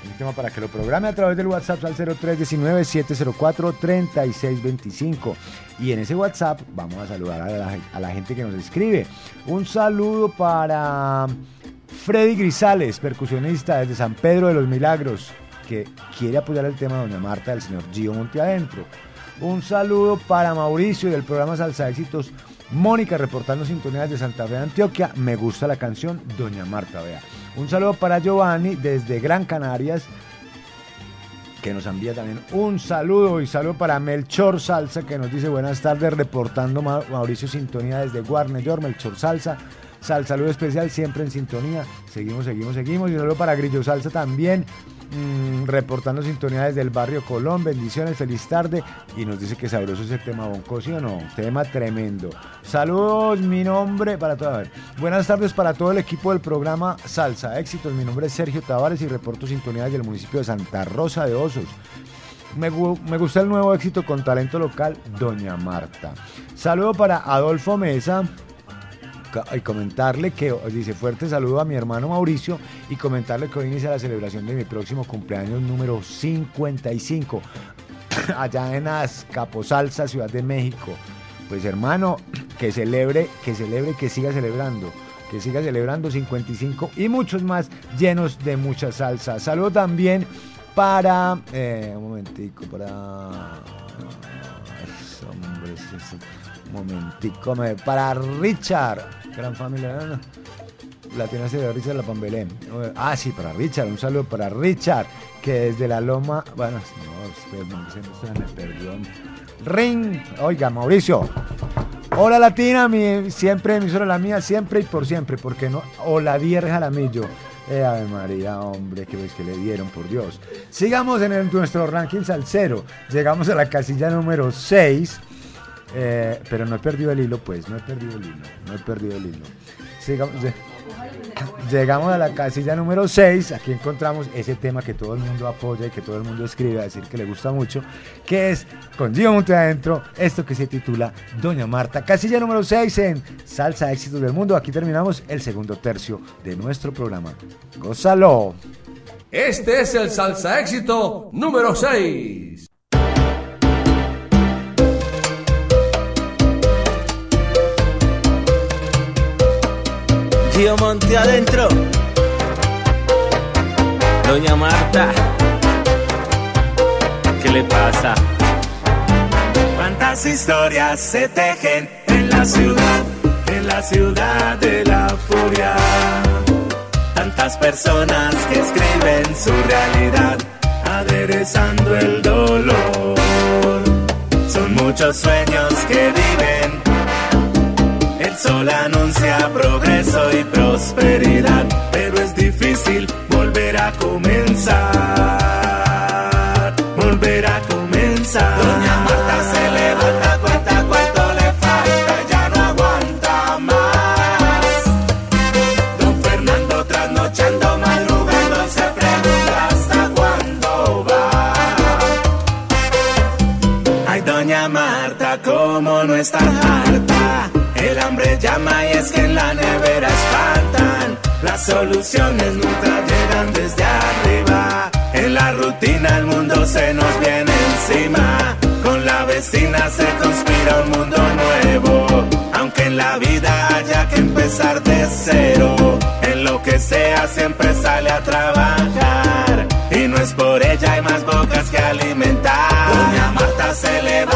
Un tema para que lo programe a través del WhatsApp al 0319-704-3625. Y en ese WhatsApp vamos a saludar a la, gente que nos escribe. Un saludo para Freddy Grisales, percusionista desde San Pedro de los Milagros, que quiere apoyar el tema de Doña Marta del señor Gio Monteadentro. Un saludo para Mauricio del programa Salsa Éxitos. Mónica reportando sintonías de Santa Fe Antioquia. Me gusta la canción Doña Marta, vea. Un saludo para Giovanni desde Gran Canarias, que nos envía también un saludo y saludo para Melchor Salsa, que nos dice buenas tardes, reportando Ma- Mauricio Sintonía desde Guarne York, Melchor Salsa. Sal, saludo especial, siempre en sintonía. Seguimos, seguimos, seguimos. Y un saludo para Grillo Salsa también, mm, reportando sintonía desde el barrio Colón. Bendiciones, feliz tarde. Y nos dice que sabroso ese tema, Bonco, ¿sí o no? Tema tremendo. Saludos, mi nombre para todo. a ver, Buenas tardes para todo el equipo del programa Salsa Éxitos. Mi nombre es Sergio Tavares y reporto sintonía desde el municipio de Santa Rosa de Osos. Me, me gusta el nuevo éxito con talento local, Doña Marta. Saludo para Adolfo Mesa y comentarle que dice fuerte saludo a mi hermano Mauricio y comentarle que hoy inicia la celebración de mi próximo cumpleaños número 55 allá en Azcapotzalza, Ciudad de México. Pues hermano, que celebre, que celebre, que siga celebrando, que siga celebrando 55 y muchos más llenos de mucha salsa. Saludo también para, eh, un momentico, para, Eso, hombre, momentico, me- para Richard, gran familia. no. La tiene de Richard La Pambelén. Ah, sí, para Richard. Un saludo para Richard, que desde la loma. Bueno, no, se me- perdió. Ring. Oiga, Mauricio. Hola Latina, mi, siempre emisora la mía, siempre y por siempre, porque no. Hola Dier Jaramillo. Eh, Ave María, hombre, que ves que le dieron, por Dios. Sigamos en el- nuestro ranking salsero. Llegamos a la casilla número 6. Eh, pero no he perdido el hilo, pues, no he perdido el hilo, no he perdido el hilo. Llegamos a la casilla número 6, aquí encontramos ese tema que todo el mundo apoya y que todo el mundo escribe a decir que le gusta mucho, que es con Gio Monte adentro, esto que se titula Doña Marta. Casilla número 6 en Salsa Éxitos del Mundo. Aquí terminamos el segundo tercio de nuestro programa. ¡Gózalo! Este es el salsa éxito número 6. Gio Monte adentro. Doña Marta. ¿Qué le pasa? Cuántas historias se tejen en la ciudad, en la ciudad de la furia. Tantas personas que escriben su realidad, aderezando el dolor. Son muchos sueños que viven. Sol anuncia progreso y prosperidad, pero es difícil volver a comenzar. Volver a comenzar. Doña Marta se levanta, cuenta cuánto le falta, ya no aguanta más. Don Fernando trasnochando, madrugando, se pregunta hasta cuándo va. Ay, doña Marta, cómo no estar harta. Y es que en la nevera espantan. Las soluciones nunca llegan desde arriba. En la rutina el mundo se nos viene encima. Con la vecina se conspira un mundo nuevo. Aunque en la vida haya que empezar de cero. En lo que sea siempre sale a trabajar. Y no es por ella, hay más bocas que alimentar. Doña Marta se levanta, cuenta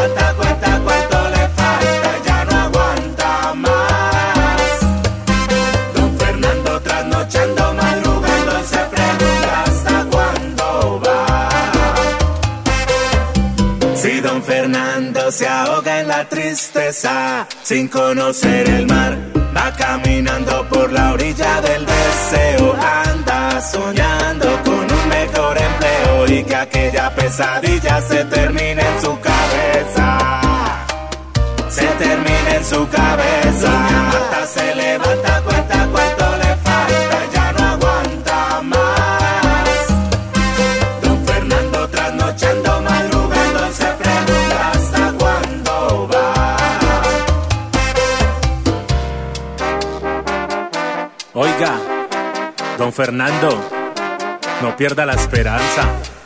Se ahoga en la tristeza, sin conocer el mar, va caminando por la orilla del deseo, anda soñando con un mejor empleo y que aquella pesadilla se termine en su cabeza. Se termine en su cabeza. Marta se levanta, cuenta Fernando, no pierda la esperanza.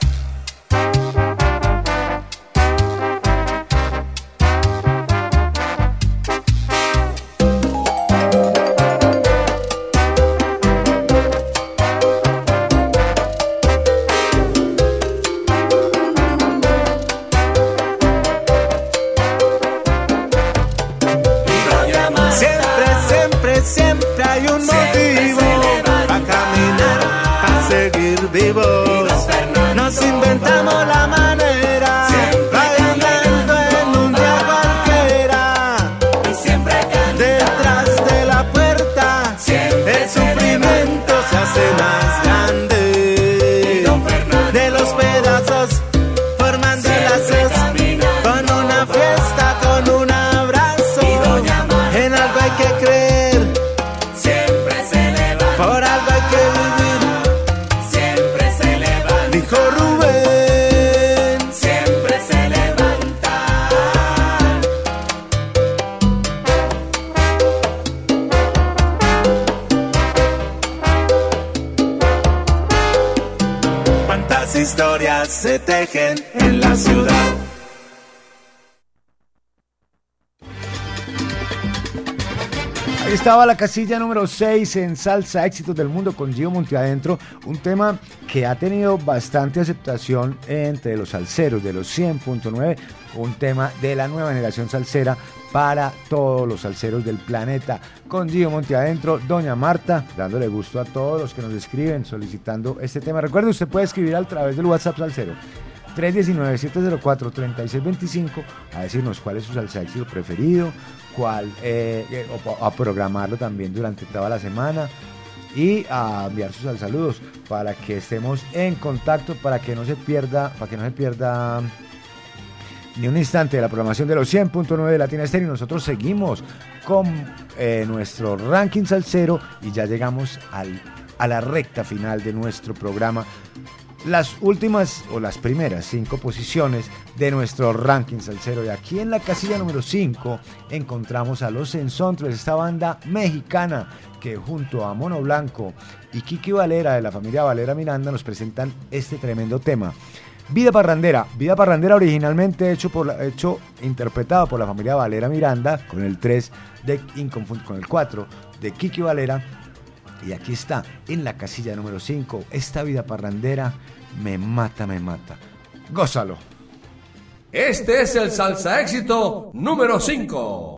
Estaba la casilla número 6 en Salsa Éxitos del Mundo con Gio Monteadentro, un tema que ha tenido bastante aceptación entre los salseros de los 100.9, un tema de la nueva generación salsera para todos los salseros del planeta. Con Gio Monteadentro, Doña Marta, dándole gusto a todos los que nos escriben solicitando este tema. Recuerde, usted puede escribir a través del WhatsApp salsero 319-704-3625 a decirnos cuál es su salsa éxito preferido, cuál, eh, eh, o a programarlo también durante toda la semana y a enviar sus sal- saludos para que estemos en contacto, para que no se pierda, para que no se pierda ni un instante de la programación de los 100.9 de Latina Estéreo. Nosotros seguimos con eh, nuestro ranking salsero y ya llegamos al- a la recta final de nuestro programa. Las últimas o las primeras cinco posiciones de nuestro ranking salsero. Y aquí en la casilla número 5 encontramos a Los Ensontros, esta banda mexicana que junto a Mono Blanco y Kiki Valera de la familia Valera Miranda nos presentan este tremendo tema. Vida Parrandera, Vida Parrandera originalmente hecho por hecho interpretado por la familia Valera Miranda con el 3 de con el 4 de Kiki Valera y aquí está en la casilla número 5 esta Vida Parrandera me mata, me mata. Gózalo. Este es el salsa éxito número 5.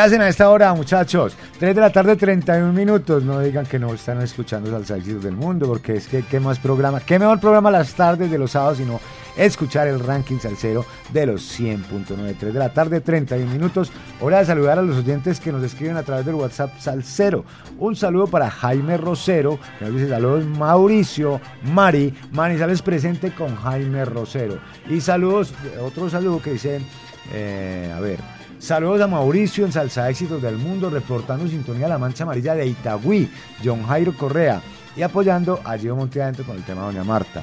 Hacen a esta hora, muchachos? 3 de la tarde, 31 minutos. No digan que no están escuchando Salsa Éxitos del Mundo, porque es que qué más programa, qué mejor programa las tardes de los sábados, sino escuchar el ranking salsero de los 100.9. 3 de la tarde, 31 minutos. Hora de saludar a los oyentes que nos escriben a través del WhatsApp Salsero. Un saludo para Jaime Rosero, que nos dice saludos Mauricio, Mari, Manizales presente con Jaime Rosero. Y saludos, otro saludo que dice, eh, a ver. Saludos a Mauricio en Salsa Éxitos del Mundo, reportando sintonía La Mancha Amarilla de Itagüí, John Jairo Correa, y apoyando a Gio Monteadentro con el tema Doña Marta.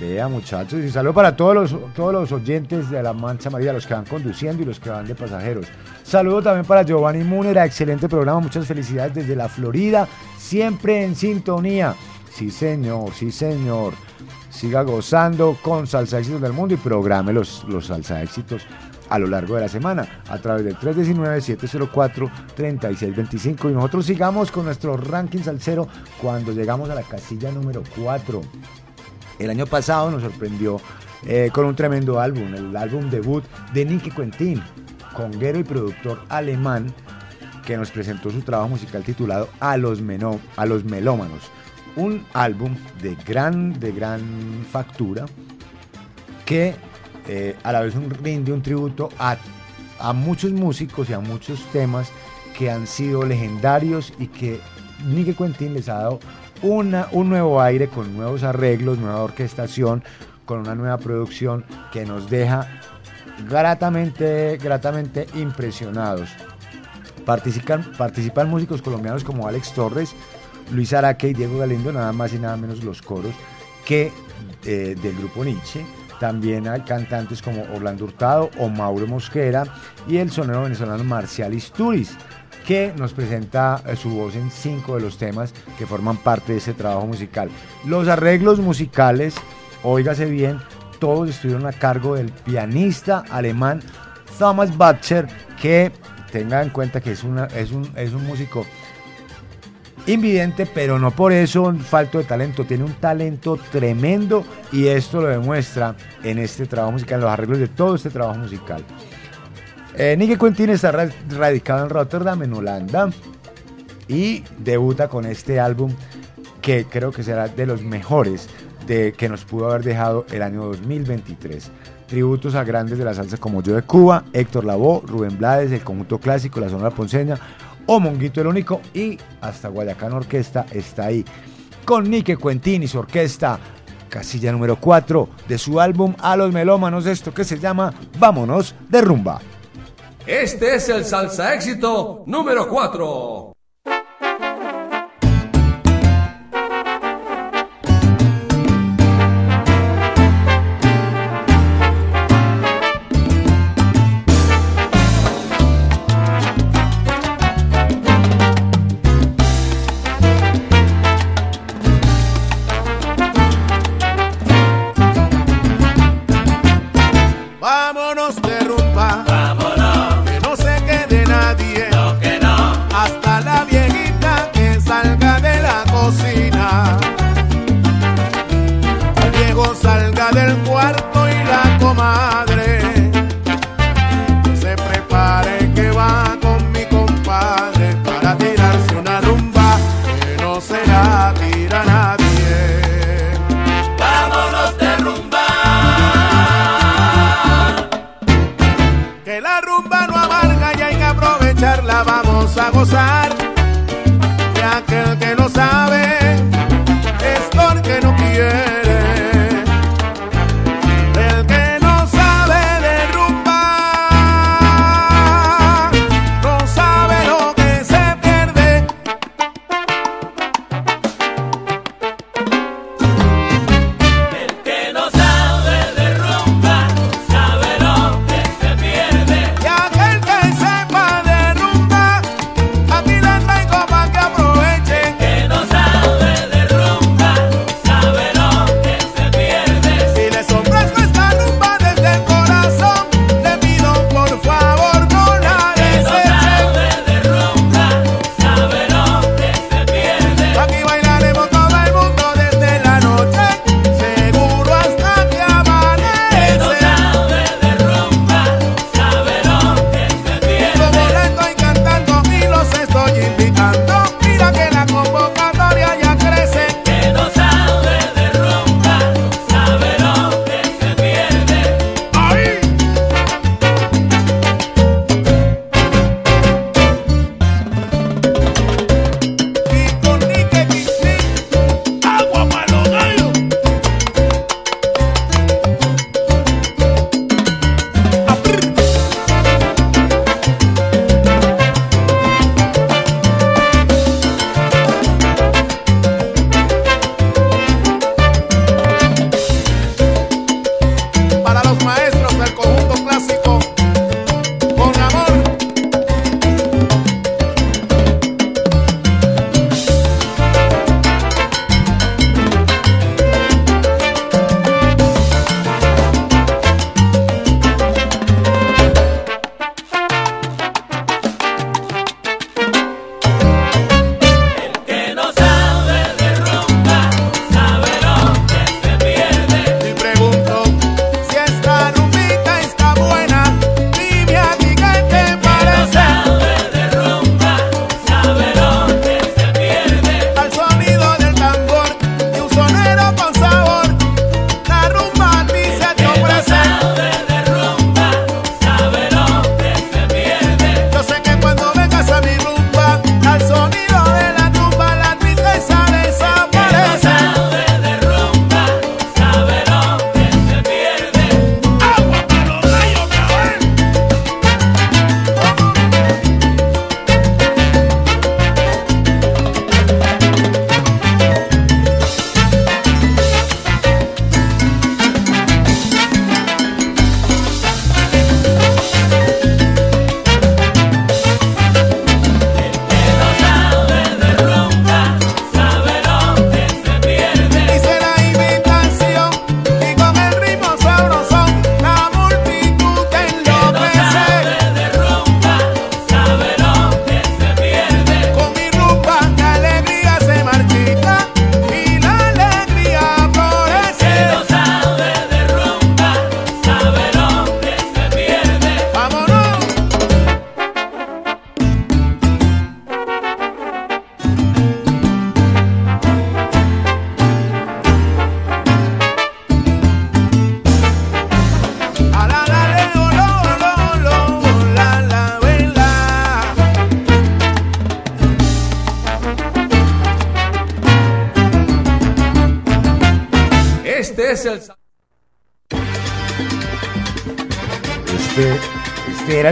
Vea, muchachos, y saludo para todos los, todos los oyentes de La Mancha Amarilla, los que van conduciendo y los que van de pasajeros. Saludo también para Giovanni Múnera, excelente programa, muchas felicidades desde la Florida, siempre en sintonía. Sí, señor, sí, señor. Siga gozando con Salsa Éxitos del Mundo y programe los, los Salsa Éxitos a lo largo de la semana a través del 319-704-3625 y nosotros sigamos con nuestro ranking salsero cuando llegamos a la casilla número 4. El año pasado nos sorprendió eh, con un tremendo álbum, el álbum debut de Nicky Quentin, conguero y productor alemán que nos presentó su trabajo musical titulado A los, Menó- a los Melómanos. Un álbum de gran, de gran factura que eh, a la vez un, rinde un tributo a, a muchos músicos y a muchos temas que han sido legendarios y que Nicky Quentin les ha dado una, un nuevo aire con nuevos arreglos, nueva orquestación, con una nueva producción que nos deja gratamente, gratamente impresionados. Participan, participan músicos colombianos como Alex Torres, Luis Araque y Diego Galindo, nada más y nada menos los coros, que eh, del grupo Nietzsche. También hay cantantes como Orlando Hurtado o Mauro Mosquera y el sonero venezolano Marcial Isturiz, que nos presenta eh, su voz en cinco de los temas que forman parte de ese trabajo musical. Los arreglos musicales, óigase bien, todos estuvieron a cargo del pianista alemán Thomas Butcher, que tenga en cuenta que es, es, un, es un músico invidente, pero no por eso falto de talento. Tiene un talento tremendo y esto lo demuestra en este trabajo musical, en los arreglos de todo este trabajo musical. Eh, Nicky Quentin está ra- radicado en Rotterdam, en Holanda, y debuta con este álbum que creo que será de los mejores de, que nos pudo haber dejado el año 2023. Tributos a grandes de la salsa como Yo de Cuba, Héctor Lavoe, Rubén Blades, el conjunto clásico, la Sonora Ponceña o Monguito el Único y hasta Guayacán Orquesta está ahí. Con Nique Quentin y su orquesta, casilla número 4 de su álbum A los Melómanos, esto que se llama Vámonos de Rumba. Este es el salsa éxito número 4.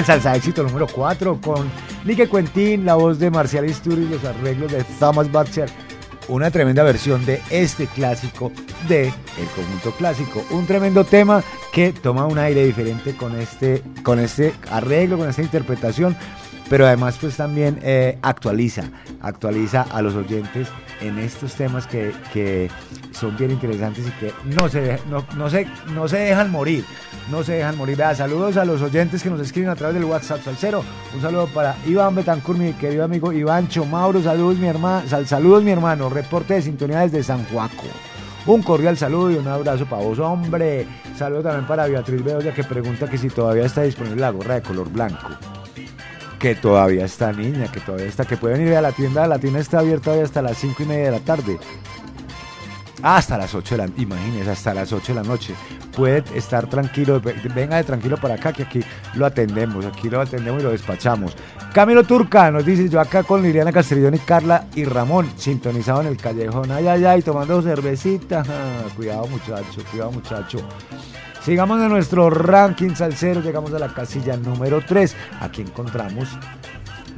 El salsa éxito número 4 con Nique Quentin, la voz de Marcial Isturi y los arreglos de Thomas Butcher. Una tremenda versión de este clásico de El Conjunto Clásico. Un tremendo tema que toma un aire diferente con este, con este arreglo, con esta interpretación, pero además pues también eh, actualiza, actualiza a los oyentes en estos temas que, que son bien interesantes y que no se, no, no se, no se dejan morir, no se dejan morir. Vea, saludos a los oyentes que nos escriben a través del WhatsApp Salcero. Un saludo para Iván Betancourt, mi querido amigo Ivancho Mauro, saludos mi hermano, saludos mi hermano, reporte de sintonía desde San Juaco. Un cordial saludo y un abrazo para vos, hombre. Saludo también para Beatriz Bedoya que pregunta que si todavía está disponible la gorra de color blanco que todavía está niña, que todavía está, que pueden ir a la tienda, la tienda está abierta hoy hasta las 5 y media de la tarde. Hasta las 8 de la imagínese, hasta las 8 de la noche. Puede estar tranquilo, ve- venga de tranquilo para acá, que aquí lo atendemos, aquí lo atendemos y lo despachamos. Camilo Turca nos dice, yo acá con Liliana Castrillón y Carla y Ramón, sintonizado en el callejón, ay, ay, ay, tomando cervecita. Cuidado muchacho, cuidado muchacho. Sigamos en nuestro ranking salsero, llegamos a la casilla número 3. Aquí encontramos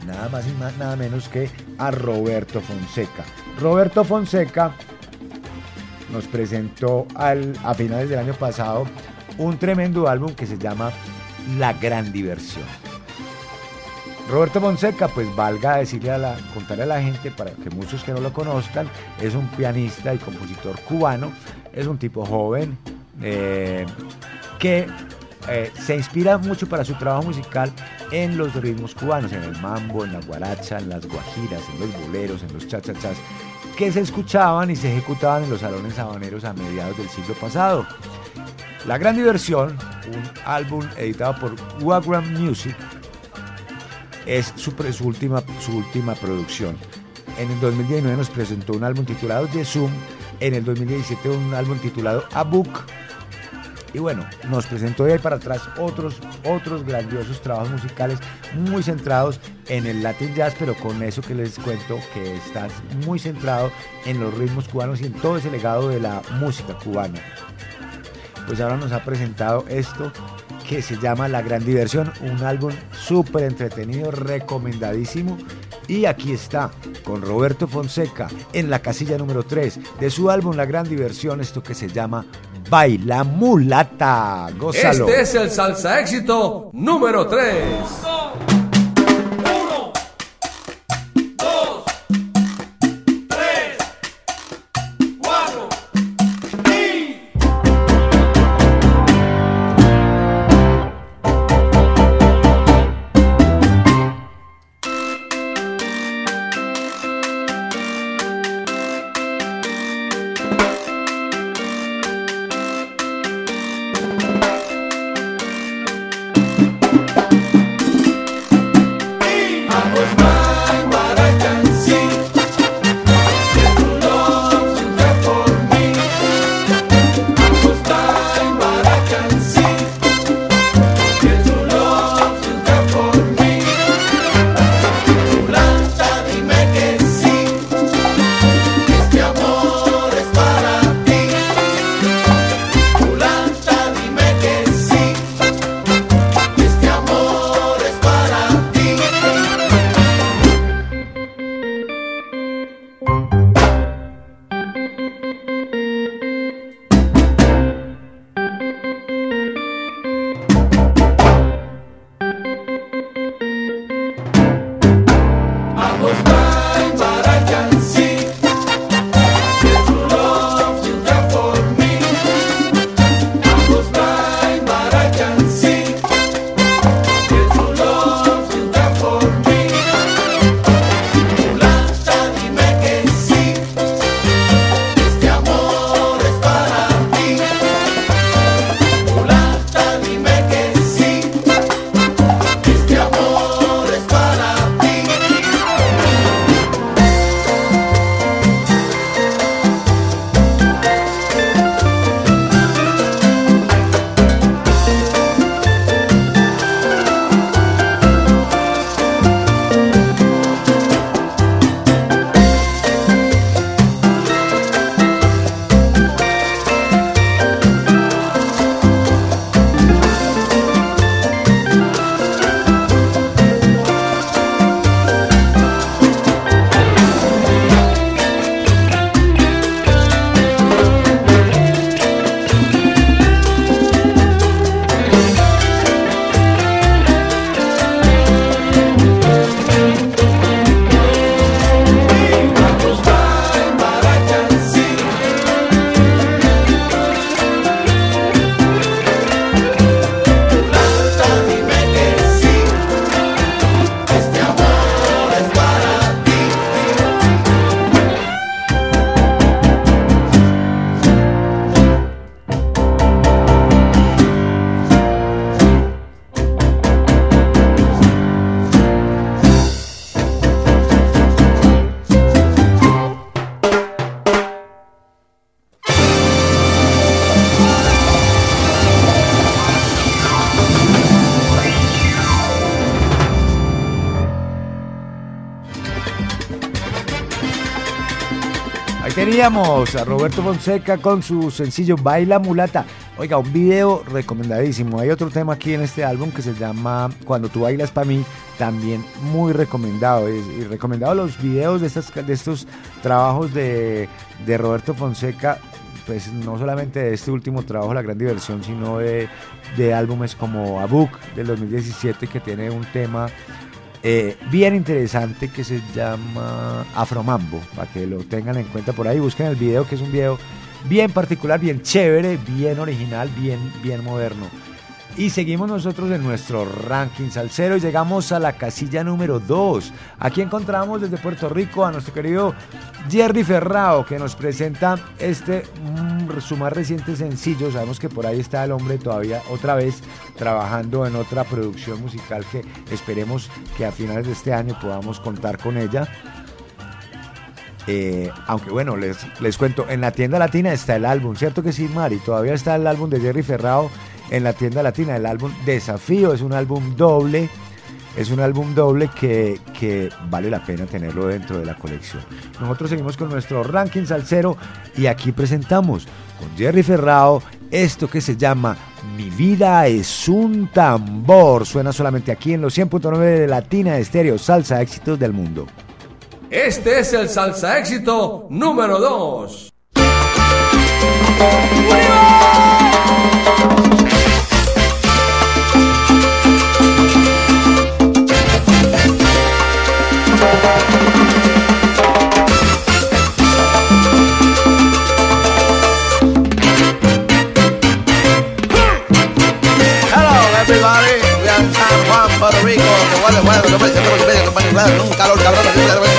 nada más y más, nada menos que a Roberto Fonseca. Roberto Fonseca nos presentó al- a finales del año pasado un tremendo álbum que se llama La Gran Diversión. Roberto Fonseca, pues valga decirle a la, contarle a la gente, para que muchos que no lo conozcan, es un pianista y compositor cubano, es un tipo joven eh, que eh, se inspira mucho para su trabajo musical en los ritmos cubanos, en el mambo, en la guaracha, en las guajiras, en los boleros, en los chachachas, que se escuchaban y se ejecutaban en los salones habaneros a mediados del siglo pasado. La Gran Diversión, un álbum editado por Wagram Music, es su, última, su última producción. En el 2019 nos presentó un álbum titulado The Zoom, en el 2017 un álbum titulado A Book, y bueno, nos presentó de ahí para atrás otros, otros grandiosos trabajos musicales muy centrados en el Latin Jazz, pero con eso que les cuento que está muy centrado en los ritmos cubanos y en todo ese legado de la música cubana. Pues ahora nos ha presentado esto que se llama La Gran Diversión, un álbum súper entretenido, recomendadísimo. Y aquí está, con Roberto Fonseca, en la casilla número 3 de su álbum La Gran Diversión, esto que se llama Baila Mulata. Gózalo. Este es el salsa éxito número 3. Teníamos a Roberto Fonseca con su sencillo Baila Mulata. Oiga, un video recomendadísimo. Hay otro tema aquí en este álbum que se llama Cuando tú bailas para mí, también muy recomendado. Y, recomendado los videos de, estas, de estos trabajos de, de Roberto Fonseca, pues no solamente de este último trabajo, La Gran Diversión, sino de, de álbumes como Abuk del 2017 que tiene un tema eh, bien interesante que se llama Afromambo, para que lo tengan en cuenta por ahí, busquen el video que es un video bien particular, bien chévere, bien original, bien, bien moderno. Y seguimos nosotros en nuestro ranking salsero y llegamos a la casilla número 2. Aquí encontramos desde Puerto Rico a nuestro querido Jerry Ferrao que nos presenta este mm, su más reciente sencillo. Sabemos que por ahí está el hombre todavía otra vez trabajando en otra producción musical que esperemos que a finales de este año podamos contar con ella. Eh, aunque bueno, les, les cuento, en la tienda latina está el álbum, ¿cierto que sí, Mari? Todavía está el álbum de Jerry Ferrao en la tienda latina, el álbum Desafío, es un álbum doble, es un álbum doble que, que vale la pena tenerlo dentro de la colección. Nosotros seguimos con nuestro ranking salsero y aquí presentamos con Jerry Ferrao esto que se llama Mi vida es un tambor. Suena solamente aquí en los 100.9 de Latina Estéreo, salsa éxitos del mundo. Este es el salsa éxito número 2. Calor cabrón.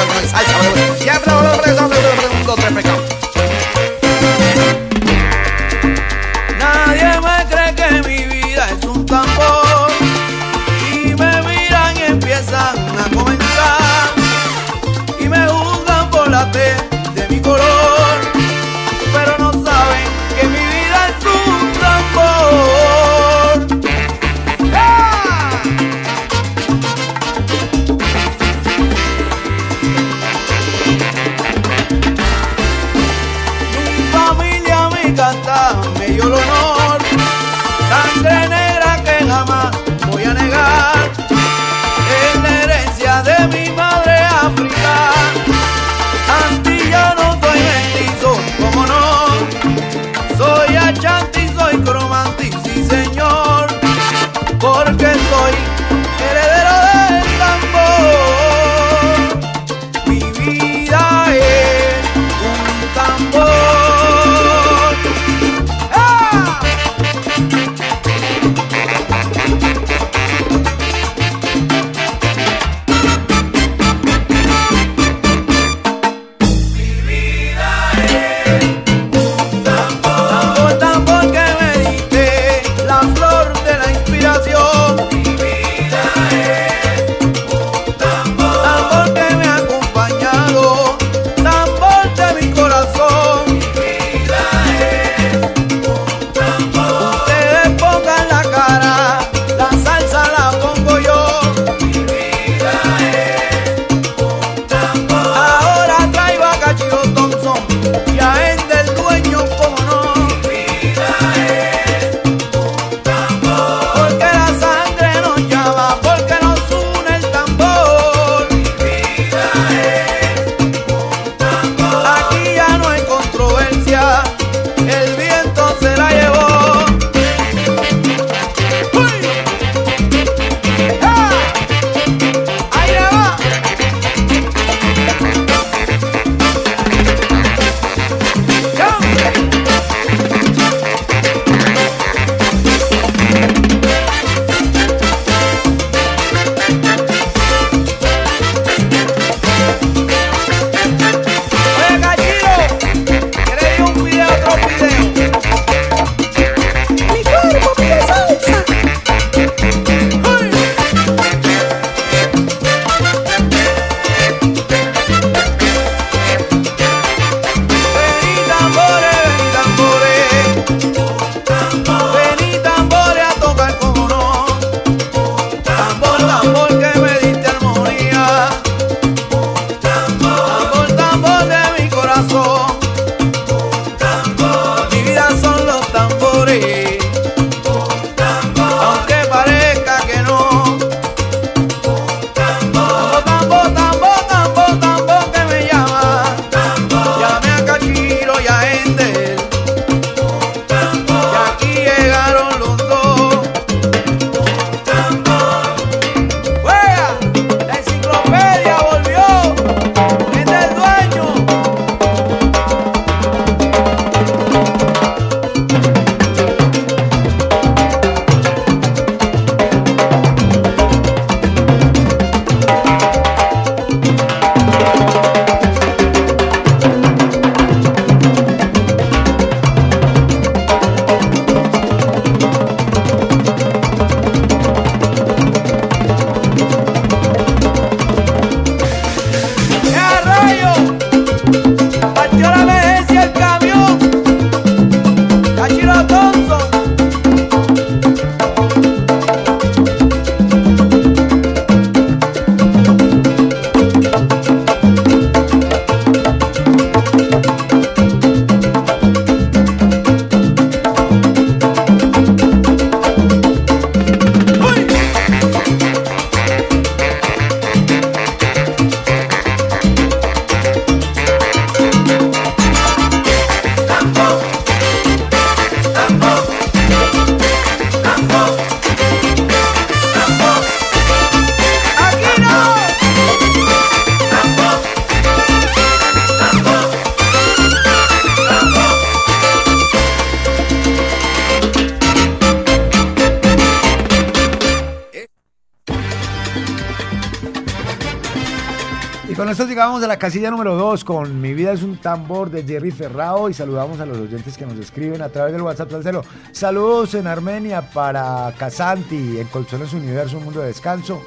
Casilla número 2 con Mi vida es un tambor de Jerry Ferrao y saludamos a los oyentes que nos escriben a través del WhatsApp Salcero. Saludos en Armenia para Casanti, en Colchones Universo, un mundo de descanso.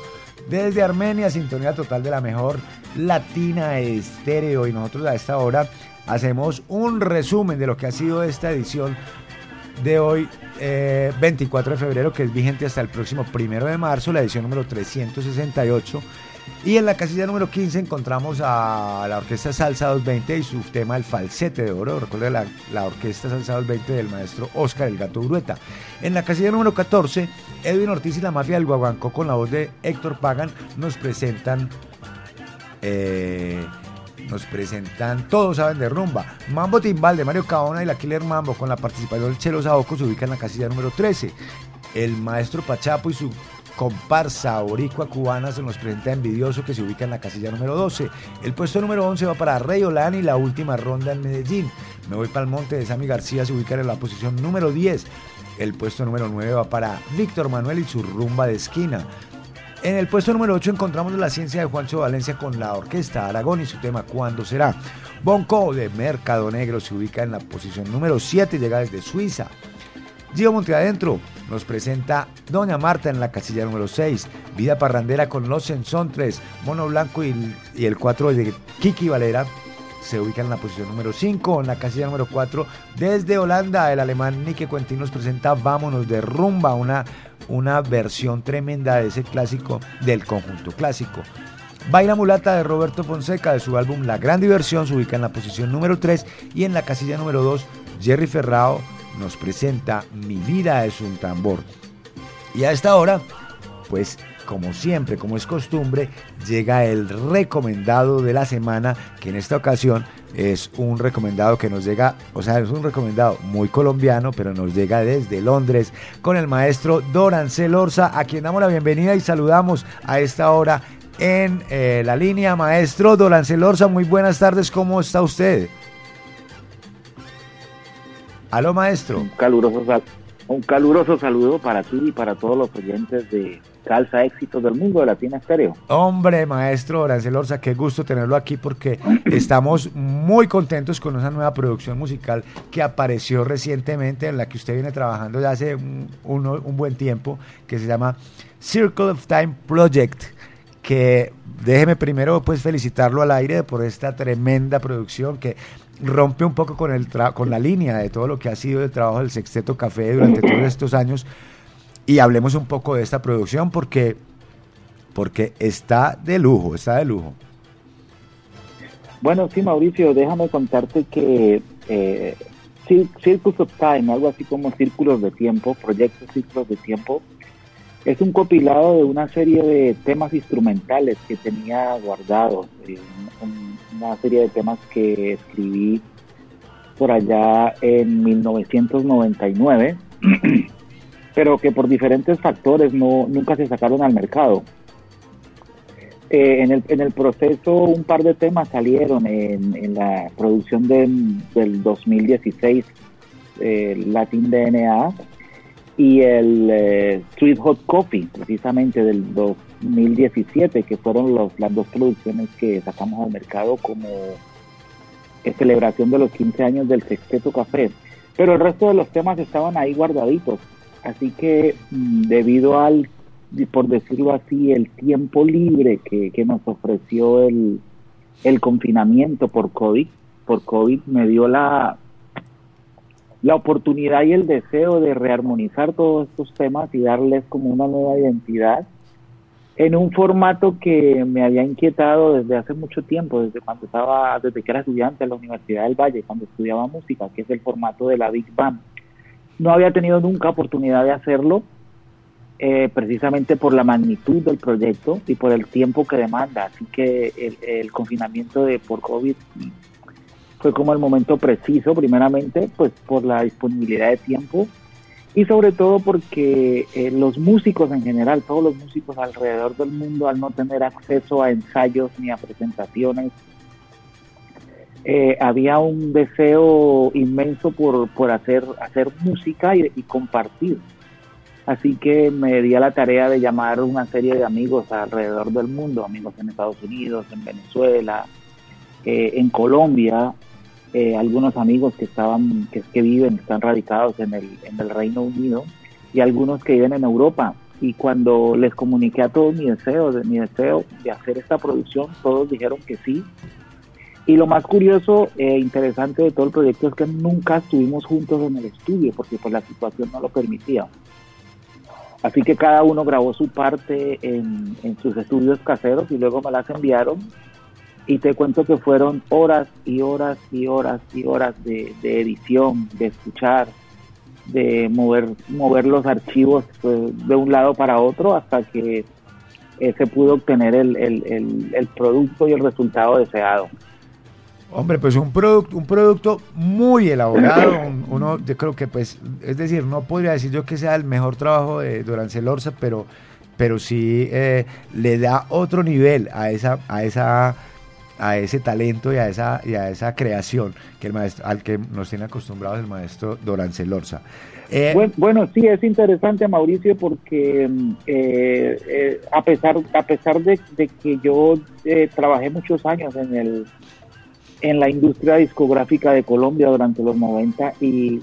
Desde Armenia, sintonía total de la mejor latina estéreo y nosotros a esta hora hacemos un resumen de lo que ha sido esta edición de hoy, eh, 24 de febrero, que es vigente hasta el próximo primero de marzo, la edición número 368. Y en la casilla número 15 encontramos a la Orquesta Salsa 220 y su tema El Falsete de Oro. Recuerda la, la Orquesta Salsa 220 del maestro Oscar El Gato Urueta. En la casilla número 14, Edwin Ortiz y la Mafia del Guaguancó con la voz de Héctor Pagan nos presentan... eh, nos presentan Todos saben de rumba. Mambo Timbal de Mario Caona y la Killer Mambo con la participación del Chelo Saoco se ubica en la casilla número 13. El maestro Pachapo y su comparsa boricua cubana se nos presenta Envidioso que se ubica en la casilla número 12. El puesto número 11 va para Rey y la última ronda en Medellín. Me voy para el monte de Sammy García se ubica en la posición número 10. El puesto número 9 va para Víctor Manuel y su rumba de esquina. En el puesto número 8 encontramos la ciencia de Juancho Valencia con la orquesta Aragón y su tema ¿Cuándo será? Bonco de Mercado Negro se ubica en la posición número 7 y llega desde Suiza. Gio Monteadentro nos presenta Doña Marta en la casilla número 6, Vida Parrandera con Los Ensontres, Mono Blanco y, y el 4 de Kiki Valera se ubica en la posición número 5, en la casilla número 4 desde Holanda el alemán Nike Quentin nos presenta Vámonos de Rumba, una, una versión tremenda de ese clásico del conjunto clásico. Baila Mulata de Roberto Fonseca de su álbum La Gran Diversión se ubica en la posición número 3 y en la casilla número 2 Jerry Ferrao nos presenta Mi vida es un tambor. Y a esta hora, pues como siempre, como es costumbre, llega el recomendado de la semana, que en esta ocasión es un recomendado que nos llega, o sea, es un recomendado muy colombiano, pero nos llega desde Londres con el maestro Dorancel Orza, a quien damos la bienvenida y saludamos a esta hora en eh, la línea. Maestro Dorancel Orza, muy buenas tardes, ¿cómo está usted? Aló, maestro. Un caluroso, un caluroso saludo para ti y para todos los oyentes de Salsa Éxitos del Mundo de Latina Estéreo. Hombre, maestro Horacio Lorza, qué gusto tenerlo aquí porque estamos muy contentos con esa nueva producción musical que apareció recientemente, en la que usted viene trabajando ya hace un, un buen tiempo, que se llama Circle of Time Project, que déjeme primero pues felicitarlo al aire por esta tremenda producción que rompe un poco con, el tra- con la línea de todo lo que ha sido el trabajo del Sexteto Café durante todos estos años y hablemos un poco de esta producción porque porque está de lujo, está de lujo. Bueno, sí, Mauricio, déjame contarte que eh, Cir- Circus of Time, algo así como Círculos de Tiempo, Proyecto Círculos de Tiempo, es un compilado de una serie de temas instrumentales que tenía guardados, eh, un- una serie de temas que escribí por allá en 1999, pero que por diferentes factores no, nunca se sacaron al mercado. Eh, en, el, proceso un par de temas salieron en, en la producción de- del 2016, eh, Latin DNA y el eh, Street Hot Coffee, precisamente del 2017, que fueron los, las dos producciones que sacamos al mercado como celebración de los 15 años del Sexteto Café. Pero el resto de los temas estaban ahí guardaditos. Así que mm, debido al, por decirlo así, el tiempo libre que, que nos ofreció el, el confinamiento por COVID, por COVID me dio la, la oportunidad y el deseo de rearmonizar todos estos temas y darles como una nueva identidad en un formato que me había inquietado desde hace mucho tiempo, desde cuando estaba, desde que era estudiante en la Universidad del Valle, cuando estudiaba música, que es el formato de la Big Band. No había tenido nunca oportunidad de hacerlo, eh, precisamente por la magnitud del proyecto y por el tiempo que demanda. Así que el, el confinamiento de por COVID fue como el momento preciso, primeramente, pues por la disponibilidad de tiempo y sobre todo porque eh, los músicos en general, todos los músicos alrededor del mundo, al no tener acceso a ensayos ni a presentaciones, eh, había un deseo inmenso por, por hacer, hacer música y, y compartir. Así que me di a la tarea de llamar una serie de amigos alrededor del mundo, amigos en Estados Unidos, en Venezuela, eh, en Colombia, eh, algunos amigos que estaban, que, que viven, están radicados en el, en el Reino Unido y algunos que viven en Europa. Y cuando les comuniqué a todos mi deseo, de, mi deseo de hacer esta producción, todos dijeron que sí. Y lo más curioso e interesante de todo el proyecto es que nunca estuvimos juntos en el estudio, porque pues la situación no lo permitía. Así que cada uno grabó su parte en, en sus estudios caseros y luego me las enviaron. Y te cuento que fueron horas y horas y horas y horas de, de edición, de escuchar, de mover, mover los archivos pues, de un lado para otro hasta que eh, se pudo obtener el, el, el, producto y el resultado deseado. Hombre, pues un producto, un producto muy elaborado, un- uno, yo creo que pues, es decir, no podría decir yo que sea el mejor trabajo de Durance Lorza, pero, pero sí eh, le da otro nivel a esa, a esa, a ese talento y a esa, y a esa creación que el maestro, al que nos tiene acostumbrados el maestro Durance Lorza. Eh, Buen- Bueno, sí, es interesante, Mauricio, porque mm, eh, eh, a pesar a pesar de, que yo trabajé muchos años en el en la industria discográfica de Colombia durante los 90 y,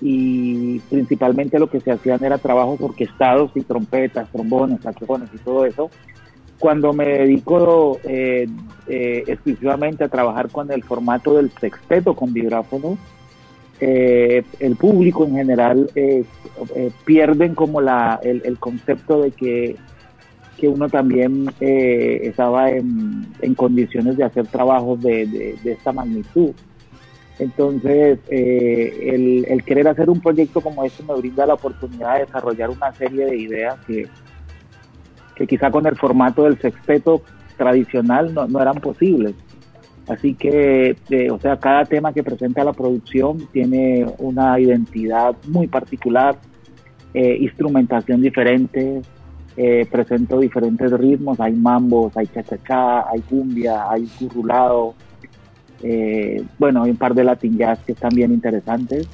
y principalmente lo que se hacían era trabajos orquestados y trompetas, trombones, saxofones y todo eso. Cuando me dedico eh, eh, exclusivamente a trabajar con el formato del sexteto con vibráfono, eh, el público en general pierden como la, el, concepto de que, que uno también estaba en, en condiciones de hacer trabajos de, de- de esta magnitud. Entonces, el, el querer hacer un proyecto como este me brinda la oportunidad de desarrollar una serie de ideas que, que quizá con el formato del sexteto tradicional no, eran posibles. Así que, eh, o sea, cada tema que presenta la producción tiene una identidad muy particular, eh, instrumentación diferente, eh, presento diferentes ritmos, hay mambos, hay cha-cha-cha, hay cumbia, hay currulado, eh, bueno, hay un par de latin jazz que están bien interesantes.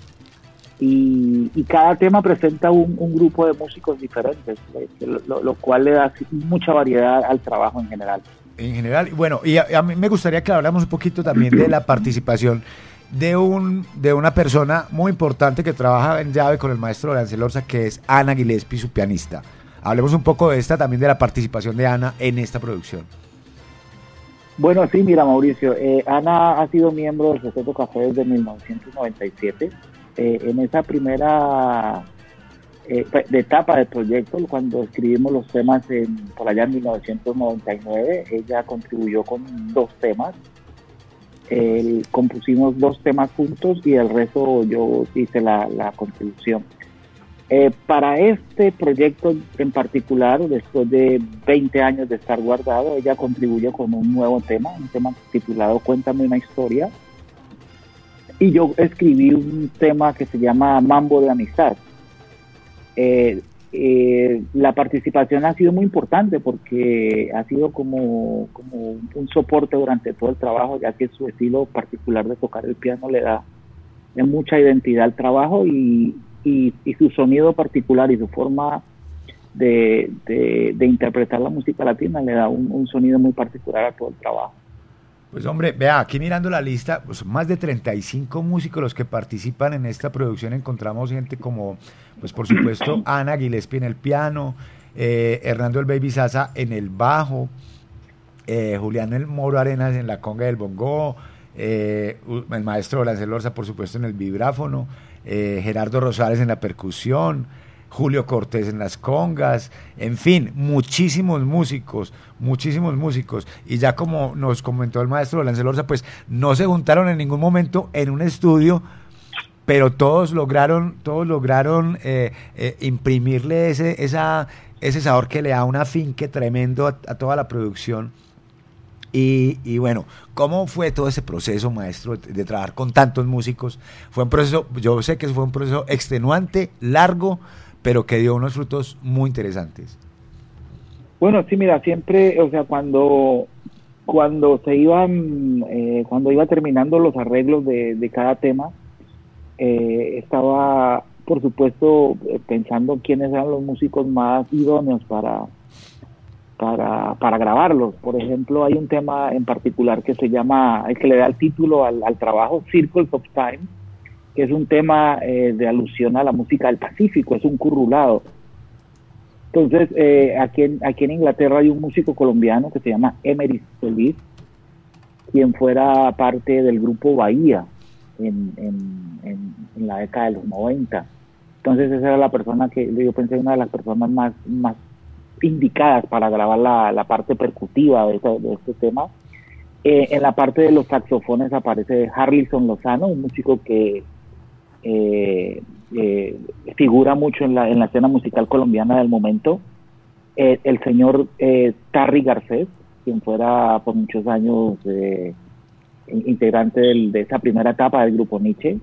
Y, y cada tema presenta un, un grupo de músicos diferentes, eh, lo- cual le da mucha variedad al trabajo en general. En general, bueno, y a, a mí me gustaría que habláramos un poquito también de la participación de un de una persona muy importante que trabaja en llave con el maestro Lance Lorza, que es Ana Gillespie, su pianista. Hablemos un poco de esta, también de la participación de Ana en esta producción. Bueno, sí, mira, Mauricio, eh, Ana ha sido miembro del Sexteto Café desde 1997. Eh, en esa primera eh, de etapa del proyecto, cuando escribimos los temas por allá en 1999, ella contribuyó con dos temas. Compusimos dos temas juntos y el resto yo hice la, la contribución. Eh, para este proyecto en particular, después de 20 años de estar guardado, ella contribuye con un nuevo tema, un tema titulado Cuéntame una historia. Y yo escribí un tema que se llama Mambo de Amistad. Eh, eh, la participación ha sido muy importante porque ha sido como, como un soporte durante todo el trabajo, ya que su estilo particular de tocar el piano le da mucha identidad al trabajo y, su sonido particular y su forma de, interpretar la música latina le da un sonido muy particular a todo el trabajo. Pues hombre, vea, aquí mirando la lista, pues más de 35 músicos los que participan en esta producción. Encontramos gente como, pues por supuesto, Ana Gillespie en el piano, eh, Hernando el Baby Sasa en el bajo, eh, Julián el Moro Arenas en la conga del bongo, eh, el maestro Lance Lorza, por supuesto, en el vibráfono, eh, Gerardo Rosales en la percusión, Julio Cortés en las congas, en fin, muchísimos músicos, muchísimos músicos. Y ya como nos comentó el maestro Lance Lorza, pues no se juntaron en ningún momento en un estudio, pero todos lograron, todos lograron eh, eh, imprimirle ese, esa, ese sabor que le da un afinque tremendo a, a toda la producción. Y, y bueno, ¿cómo fue todo ese proceso, maestro, de, de trabajar con tantos músicos? Fue un proceso, yo sé que fue un proceso extenuante, largo, pero que dio unos frutos muy interesantes. Bueno, sí, mira, siempre, o sea, cuando, cuando se iban, eh, cuando iba terminando los arreglos de, cada tema, eh, estaba por supuesto, eh, pensando quiénes eran los músicos más idóneos para, para, grabarlos. Por ejemplo, hay un tema en particular que se llama, el que le da el título al trabajo, Circles of Time, que es un tema eh, de alusión a la música del Pacífico, es un currulado. Entonces, eh, aquí, en, aquí en Inglaterra hay un músico colombiano que se llama Emery Solís, quien fuera parte del grupo Bahía en, en, en, la década de los 90. Entonces, esa era la persona que yo pensé una de las personas más, más indicadas para grabar la, parte percutiva de, este- de tema. Eh, en la parte de los saxofones aparece Harlison Lozano, un músico que eh, eh, figura mucho en la, en la escena musical colombiana del momento. Eh, el señor eh, Tarry Garcés, quien fuera por muchos años in- integrante del- de esa primera etapa del grupo Nietzsche.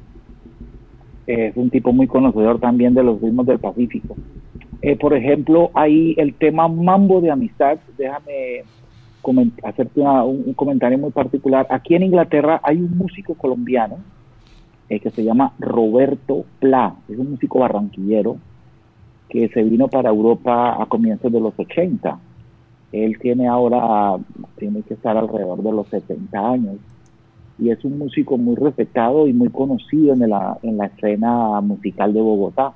Es un tipo muy conocedor también de los ritmos del Pacífico. Por ejemplo, hay el tema Mambo de Amistad. Déjame hacerte una- un, un comentario muy particular. Aquí en Inglaterra hay un músico colombiano eh, que se llama Roberto Pla. Es un músico barranquillero que se vino para Europa a comienzos de los 80. Él tiene ahora, tiene que estar alrededor de los 70 años y es un músico muy respetado y muy conocido en la, en la escena musical de Bogotá.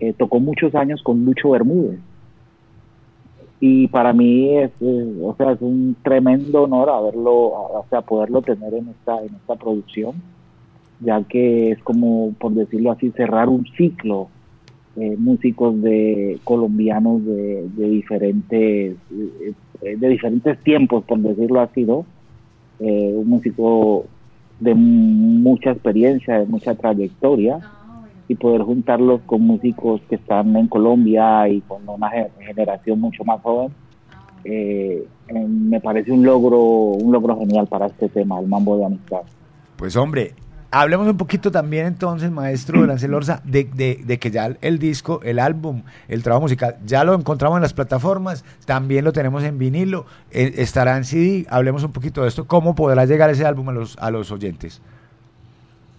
Eh, tocó muchos años con Lucho Bermúdez. Y para mí es, o sea, es un tremendo honor haberlo, o sea, poderlo tener en esta, en esta producción, ya que es como, por decirlo así, cerrar un ciclo eh, músicos de colombianos de, de diferentes eh, eh, de diferentes tiempos por decirlo así no Eh, un músico de mucha experiencia de mucha trayectoria y poder juntarlos con músicos que están en Colombia y con una ge- generación mucho más joven eh, eh, me parece un logro un logro genial para este tema el mambo de amistad. Pues hombre, hablemos un poquito también entonces, maestro Lancel Orza, de, de, de que ya el disco, el álbum, el trabajo musical, ya lo encontramos en las plataformas, también lo tenemos en vinilo, eh, estará en CD, hablemos un poquito de esto, cómo podrá llegar ese álbum a los, a los oyentes.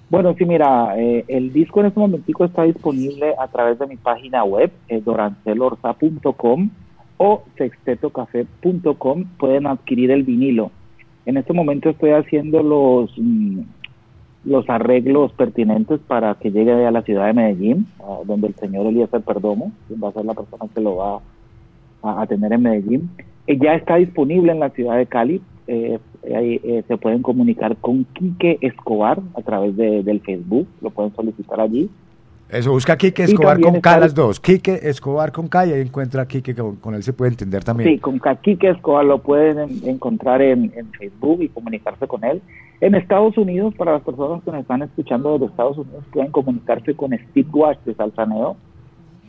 Bueno, sí, mira, eh, el disco en este momentico está disponible a través de mi página web, eh, dorancelorza.com o sextetocafé.com. Pueden adquirir el vinilo. En este momento estoy haciendo los mm, los arreglos pertinentes para que llegue a la ciudad de Medellín, donde el señor Eliezer Perdomo, va a ser la persona que lo va a, a tener en Medellín. Eh, ya está disponible en la ciudad de Cali. eh, eh, se pueden comunicar con Quique Escobar a través de- del Facebook, lo pueden solicitar allí. Eso, busca Quique Escobar con K las dos, Quique Escobar con K y ahí encuentra a Quique, con, con él se puede entender también. Sí, con Ca- Quique Escobar lo pueden en- encontrar en, en Facebook y comunicarse con él. En Estados Unidos, para las personas que nos están escuchando desde Estados Unidos, pueden comunicarse con Steve Wash de Salsaneo,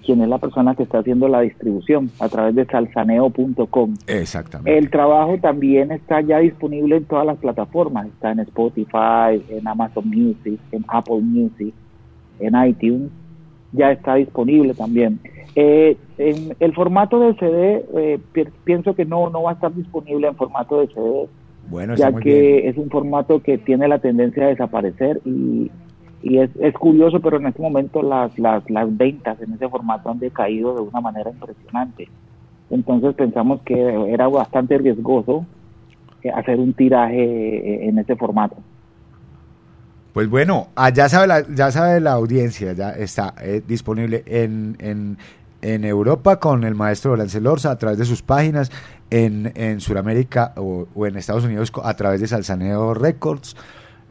quien es la persona que está haciendo la distribución a través de salsaneo.com. Exactamente. El trabajo también está ya disponible en todas las plataformas. Está en Spotify, en Amazon Music, en Apple Music, en iTunes. Ya está disponible también. Eh, en el formato de CD, eh, pi- pienso que no, no va a estar disponible en formato de CD, Bueno, ya que bien. es un formato que tiene la tendencia a desaparecer y, y es, es curioso, pero en este momento las, las, las ventas en ese formato han decaído de una manera impresionante. Entonces pensamos que era bastante riesgoso eh, hacer un tiraje eh, en ese formato. Pues bueno, allá sabe la, ya sabe la audiencia, ya está eh, disponible en, en, en Europa con el maestro Lancel Orza a través de sus páginas, en, en Sudamérica o, en Estados Unidos a través de Salsaneo Records.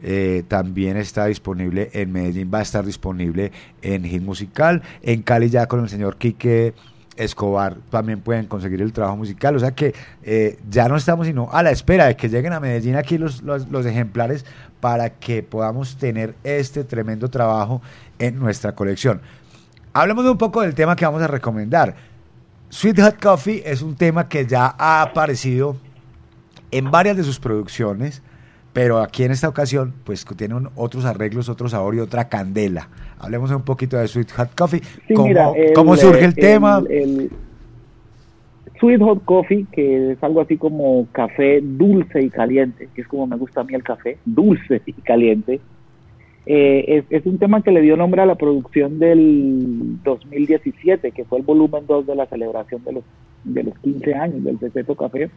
Eh, también está disponible en Medellín, va a estar disponible en Hit Musical, en Cali ya con el señor Quique Escobar también pueden conseguir el trabajo musical, o sea que eh, ya no estamos sino a la espera de que lleguen a Medellín aquí los, los ejemplares para que podamos tener este tremendo trabajo en nuestra colección. Hablemos un poco del tema que vamos a recomendar. Sweet Hot Coffee es un tema que ya ha aparecido en varias de sus producciones, pero aquí en esta ocasión pues tiene un- otros arreglos, otro sabor y otra candela. Hablemos un poquito de Sweet Hot Coffee. Sí, ¿Cómo, mira, el, cómo surge el, tema? el Sweet Hot Coffee, que es algo así como café dulce y caliente, que es como me gusta a mí el café, dulce y caliente. Eh, es, es un tema que le dio nombre a la producción del 2017, que fue el volumen 2 de la celebración de los, de los 15 años del Secreto Café.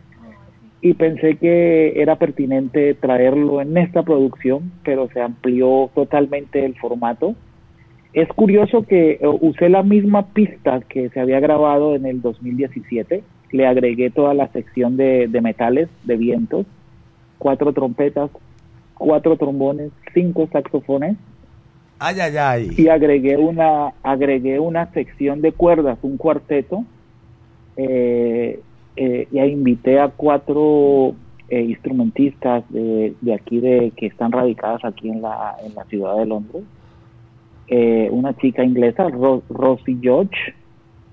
Y pensé que era pertinente traerlo en esta producción, pero se amplió totalmente el formato. Es curioso que eh, usé la misma pista que se había grabado en el 2017. Le agregué toda la sección de, de metales, de vientos, cuatro trompetas, cuatro trombones, cinco saxofones Ay, ay, ay. y agregué una agregué una sección de cuerdas, un cuarteto eh, eh, y invité a cuatro eh, instrumentistas de, de aquí de que están radicadas aquí en la en la ciudad de Londres, Eh, una chica inglesa Ro- Rosie George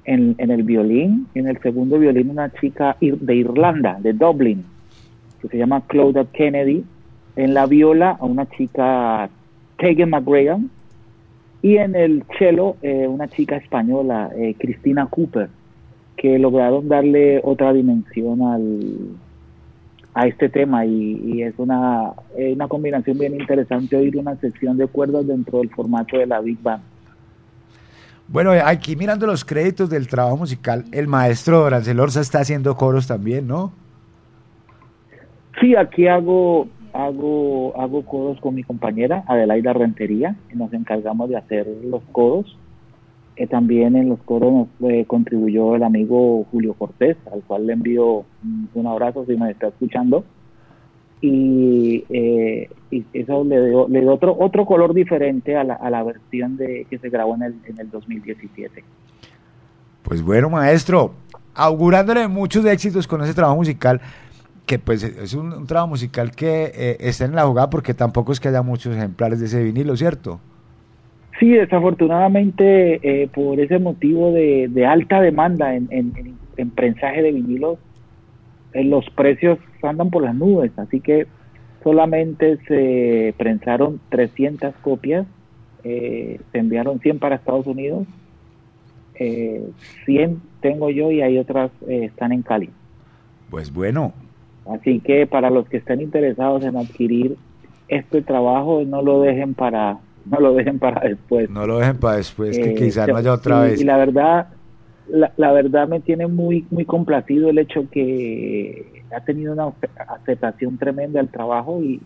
en, el violín, en el segundo violín una chica de Irlanda, de Dublin, que se llama Claudia Kennedy, en la viola a una chica Tegan McGragan y en el cello eh, una chica española, eh, Cristina Cooper, que lograron darle otra dimensión al, a este tema y, y es una, eh, una combinación bien interesante oír una sección de cuerdas dentro del formato de la Big Band. Bueno, aquí mirando los créditos del trabajo musical, el maestro Dorancel Orza está haciendo coros también, ¿no? Sí, aquí hago hago hago codos con mi compañera Adelaida Rentería y nos encargamos de hacer los codos. Eh, también en los coros nos eh, contribuyó el amigo Julio Cortés, al cual le envío un, abrazo si me está escuchando. Y, eh, y eso le dio, le dio otro otro color diferente a la, a la versión de que se grabó en el, en el 2017. Pues bueno, maestro, augurándole muchos éxitos con ese trabajo musical, que pues es un, un trabajo musical que eh, está en la jugada porque tampoco es que haya muchos ejemplares de ese vinilo, ¿cierto? Sí, desafortunadamente eh, por ese motivo de, de alta demanda en, en, en- en prensaje de vinilos, eh, los precios andan por las nubes, así que solamente se prensaron 300 copias, eh, se enviaron 100 para Estados Unidos, eh, 100 tengo yo y hay otras eh, están en Cali. Pues bueno, Así que para los que estén interesados en adquirir este trabajo, no lo dejen para no lo dejen para después. no lo dejen para después, que Eh, quizás no haya otra vez. Y la verdad, la, la verdad me tiene muy muy complacido el hecho que ha tenido una aceptación tremenda al trabajo y,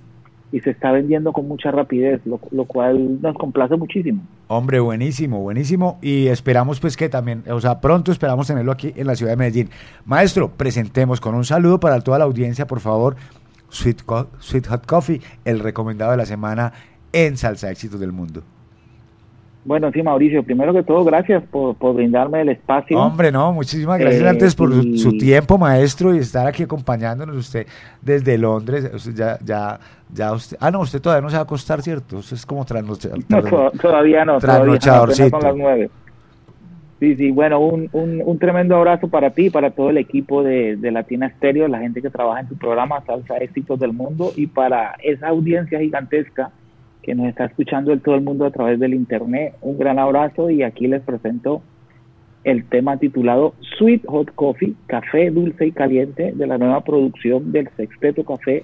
y se está vendiendo con mucha rapidez, lo, lo cual nos complace muchísimo. Hombre, buenísimo, buenísimo. Y esperamos pues que también, o sea, pronto esperamos tenerlo aquí en la ciudad de Medellín. Maestro, presentemos con un saludo para toda la audiencia, por favor, Sweet, Co- Sweet Hot Coffee, el recomendado de la semana en Salsa Éxitos del Mundo. Bueno, sí, Mauricio, primero que todo, gracias por, por brindarme el espacio. Hombre, no, muchísimas gracias Eh, antes por su, y- su tiempo, maestro, y estar aquí acompañándonos usted desde Londres. Usted ya, ya, ya usted, ah, no, usted todavía no se va a acostar, ¿cierto? Usted es como trasnoche- No, to- todavía no, todavía trasnochadorcito. las nueve. Sí, sí, bueno, un, un, un tremendo abrazo para ti y para todo el equipo de, de Latina Estéreo, la gente que trabaja en tu programa Salsa Éxitos del Mundo y para esa audiencia gigantesca que nos está escuchando en todo el mundo a través del internet. Un gran abrazo y aquí les presento el tema titulado Sweet Hot Coffee, café dulce y caliente de la nueva producción del Sexteto Café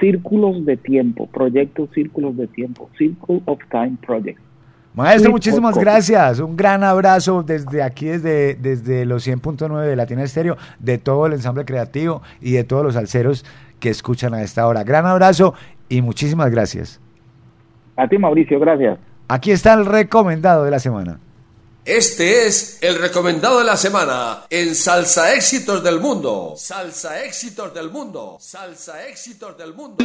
Círculos de Tiempo, proyecto Círculos de Tiempo, Circle of Time Project. Maestro, Sweet muchísimas Coffee. gracias. Un gran abrazo desde aquí, desde, desde los 100.9 de Latina Estéreo, de todo el ensamble creativo y de todos los alceros que escuchan a esta hora. Gran abrazo y muchísimas gracias. A ti, Mauricio, gracias. Aquí está el recomendado de la semana. Este es el recomendado de la semana en Salsa Éxitos del Mundo. Salsa Éxitos del Mundo. Salsa Éxitos del Mundo.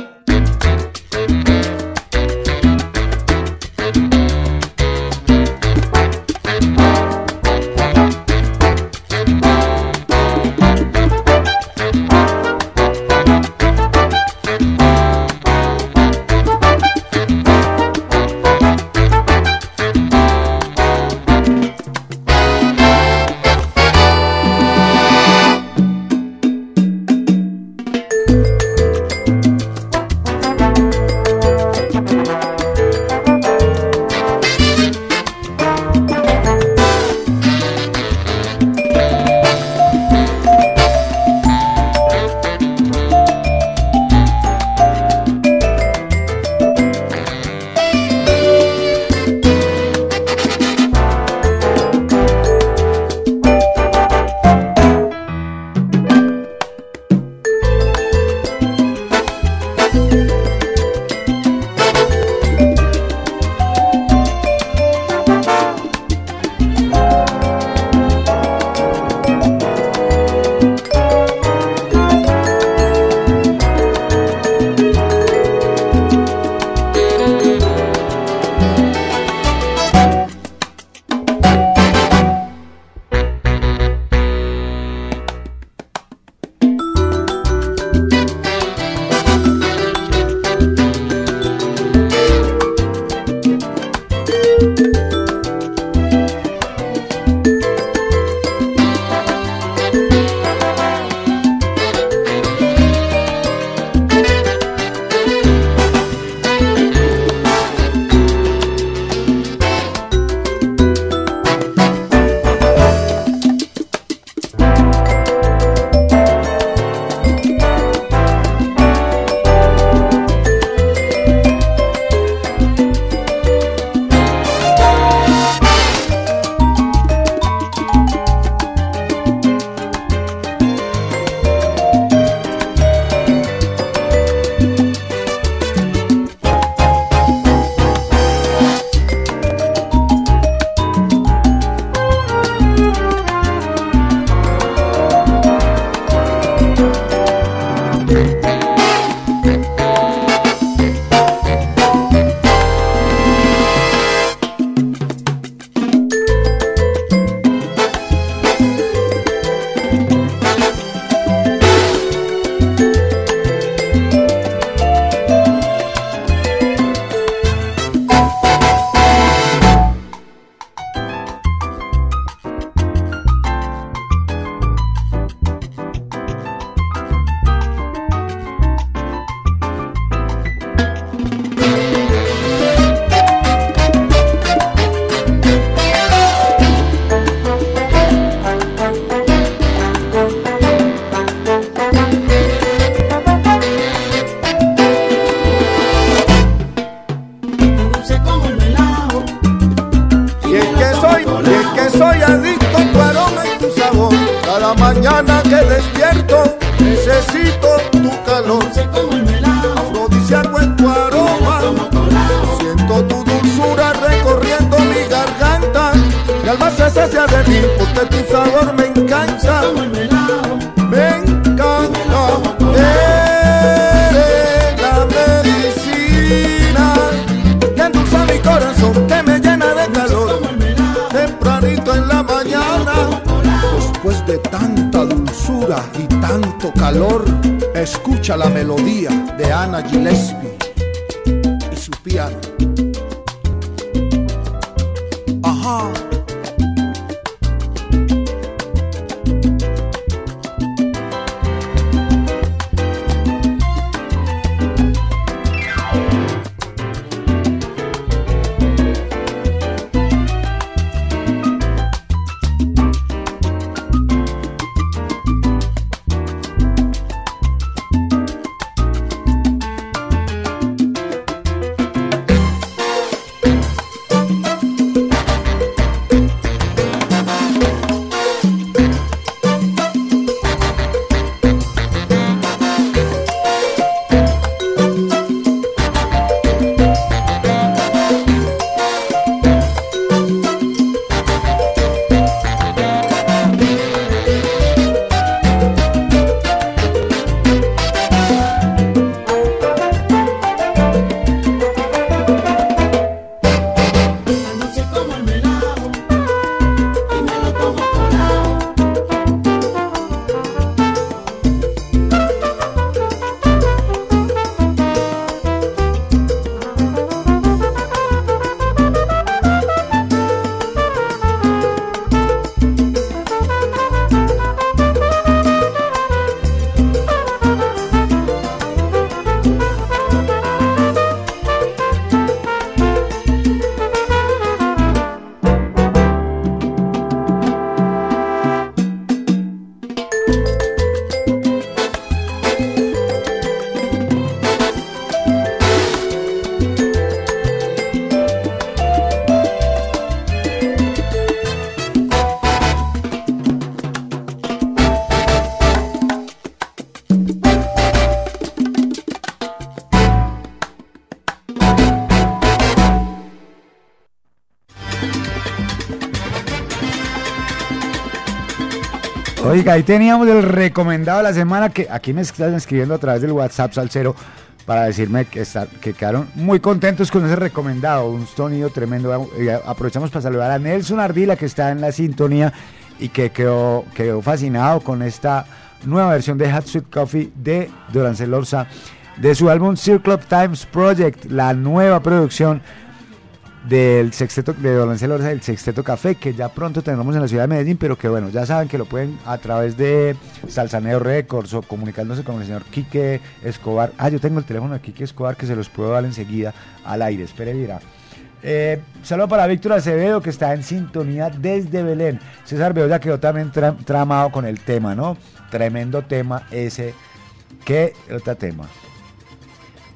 Ahí teníamos el recomendado de la semana que aquí me están escribiendo a través del WhatsApp Salcero para decirme que, está- que quedaron muy contentos con ese recomendado, un sonido tremendo. Y aprovechamos para saludar a Nelson Ardila que está en la sintonía y que quedó, quedó fascinado con esta nueva versión de Hot Sweet Coffee de Dorancel Orza de su álbum Circle of Times Project, la nueva producción del sexteto de Orza del Sexteto Café que ya pronto tendremos en la ciudad de Medellín, pero que bueno, ya saben que lo pueden a través de Salsaneo Records o comunicándose con el señor Quique Escobar. Ah, yo tengo el teléfono de Quique Escobar que se los puedo dar enseguida al aire. Espere, dirá. Eh, saludo para Víctor Acevedo que está en sintonía desde Belén. César Beoya quedó también tra- tramado con el tema, ¿no? Tremendo tema ese. ¿Qué otro tema?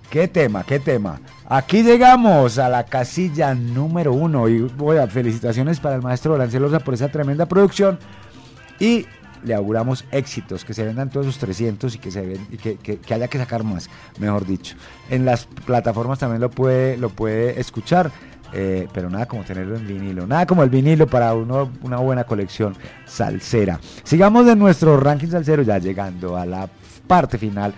¿Qué tema? ¿Qué tema? Aquí llegamos a la casilla número uno y bueno, felicitaciones para el maestro Lancelosa por esa tremenda producción y le auguramos éxitos, que se vendan todos esos 300 y que se que haya que sacar más, mejor dicho. En las plataformas también lo puede, lo puede escuchar, eh, pero nada como tenerlo en vinilo, nada como el vinilo para uno, una buena colección salsera. Sigamos de nuestro ranking salsero ya llegando a la parte final.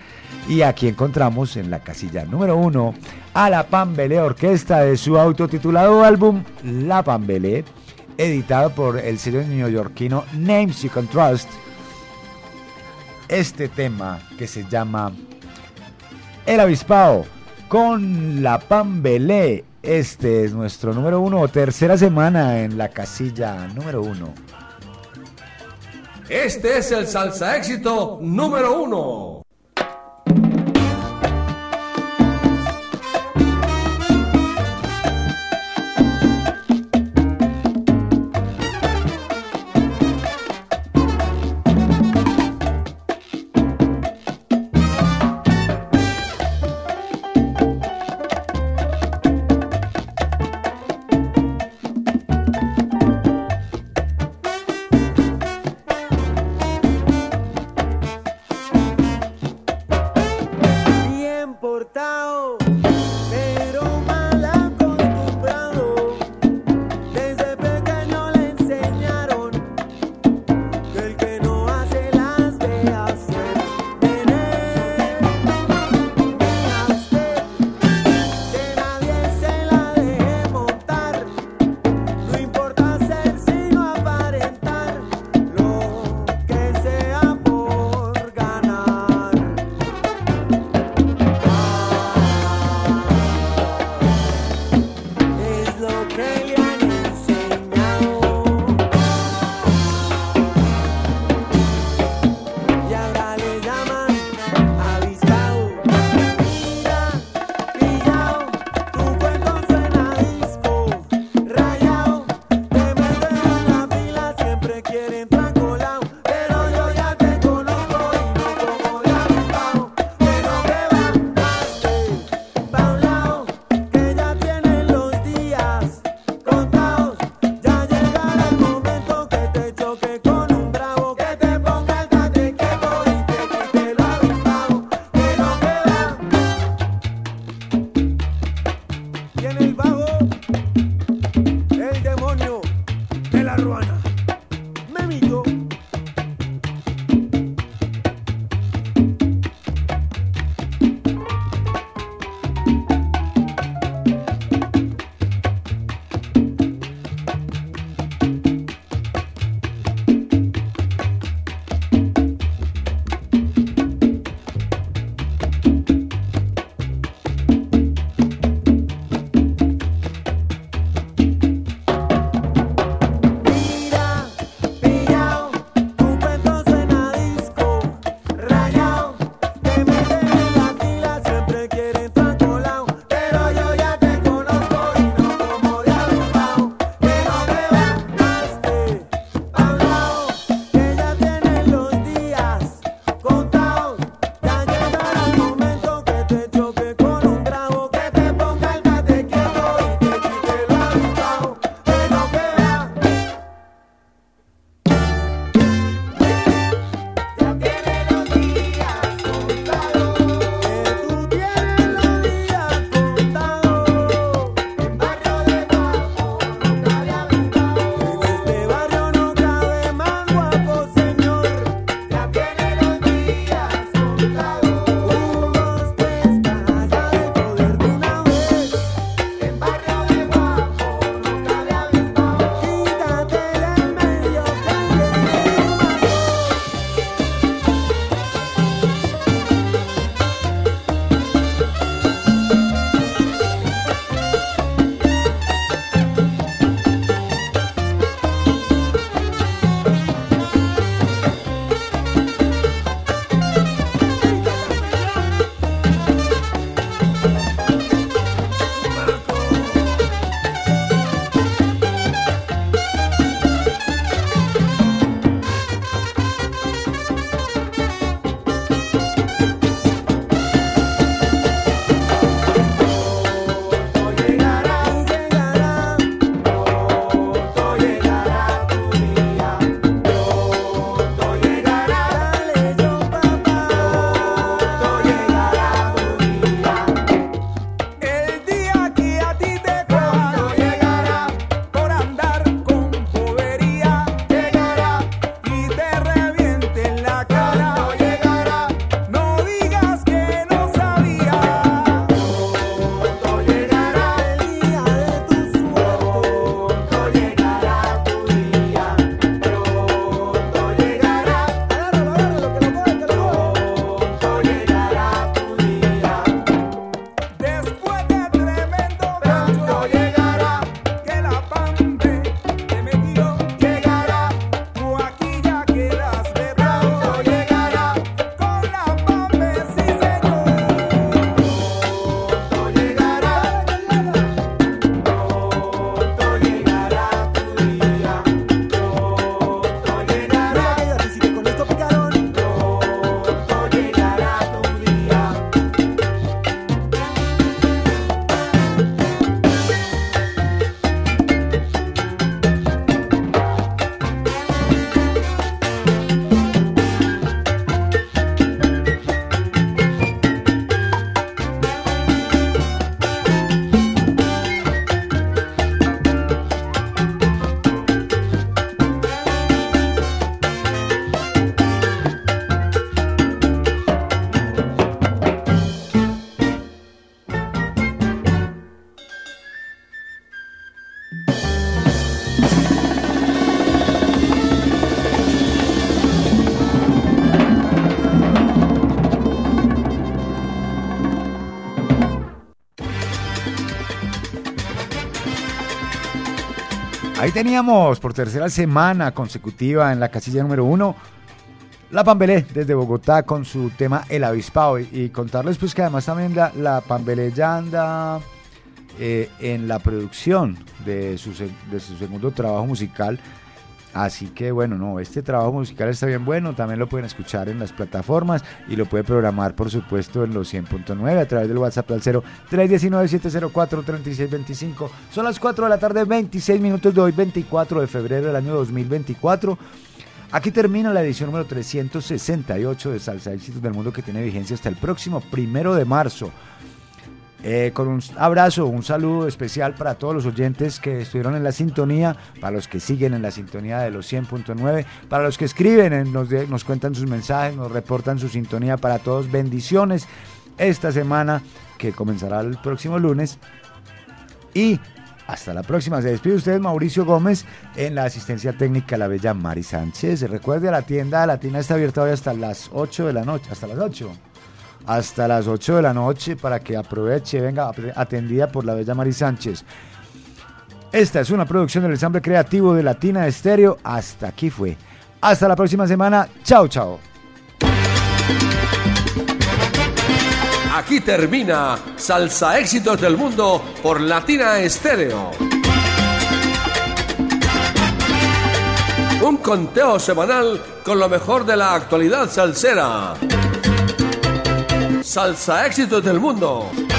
Y aquí encontramos en la casilla número uno a la Pambelé Orquesta de su autotitulado álbum La Pambelé, editado por el sello neoyorquino Names You Can Trust. Este tema que se llama El Avispao con la Pambelé. Este es nuestro número uno, tercera semana en la casilla número uno. Este es el salsa éxito número uno. Teníamos por tercera semana consecutiva en la casilla número uno la Pambelé desde Bogotá con su tema El Avispado y, contarles pues que además también la, Pambelé ya anda eh, en la producción de su, de su segundo trabajo musical. Así que bueno, no, este trabajo musical está bien bueno, también lo pueden escuchar en las plataformas y lo puede programar por supuesto en los 100.9 a través del WhatsApp al 0 319-704-3625. Son las 4 de la tarde, 26 minutos de hoy, 24 de febrero del año 2024. Aquí termina la edición número 368 de Salsa Éxitos del Mundo que tiene vigencia hasta el próximo primero de marzo. Eh, con un abrazo, un saludo especial para todos los oyentes que estuvieron en la sintonía, para los que siguen en la sintonía de los 100.9, para los que escriben, en- nos, de- nos cuentan sus mensajes, nos reportan su sintonía, para todos bendiciones esta semana que comenzará el próximo lunes. Y hasta la próxima. Se despide usted Mauricio Gómez en la asistencia técnica la bella Mari Sánchez. Recuerde, la tienda latina está abierta hoy hasta las 8 de la noche, hasta las 8 hasta las 8 de la noche para que aproveche, venga atendida por la bella Mari Sánchez. Esta es una producción del ensamble creativo de Latina Estéreo. Hasta aquí fue. Hasta la próxima semana. Chao, chao. Aquí termina Salsa Éxitos del Mundo por Latina Estéreo. Un conteo semanal con lo mejor de la actualidad salsera. Salsa Éxitos del Mundo.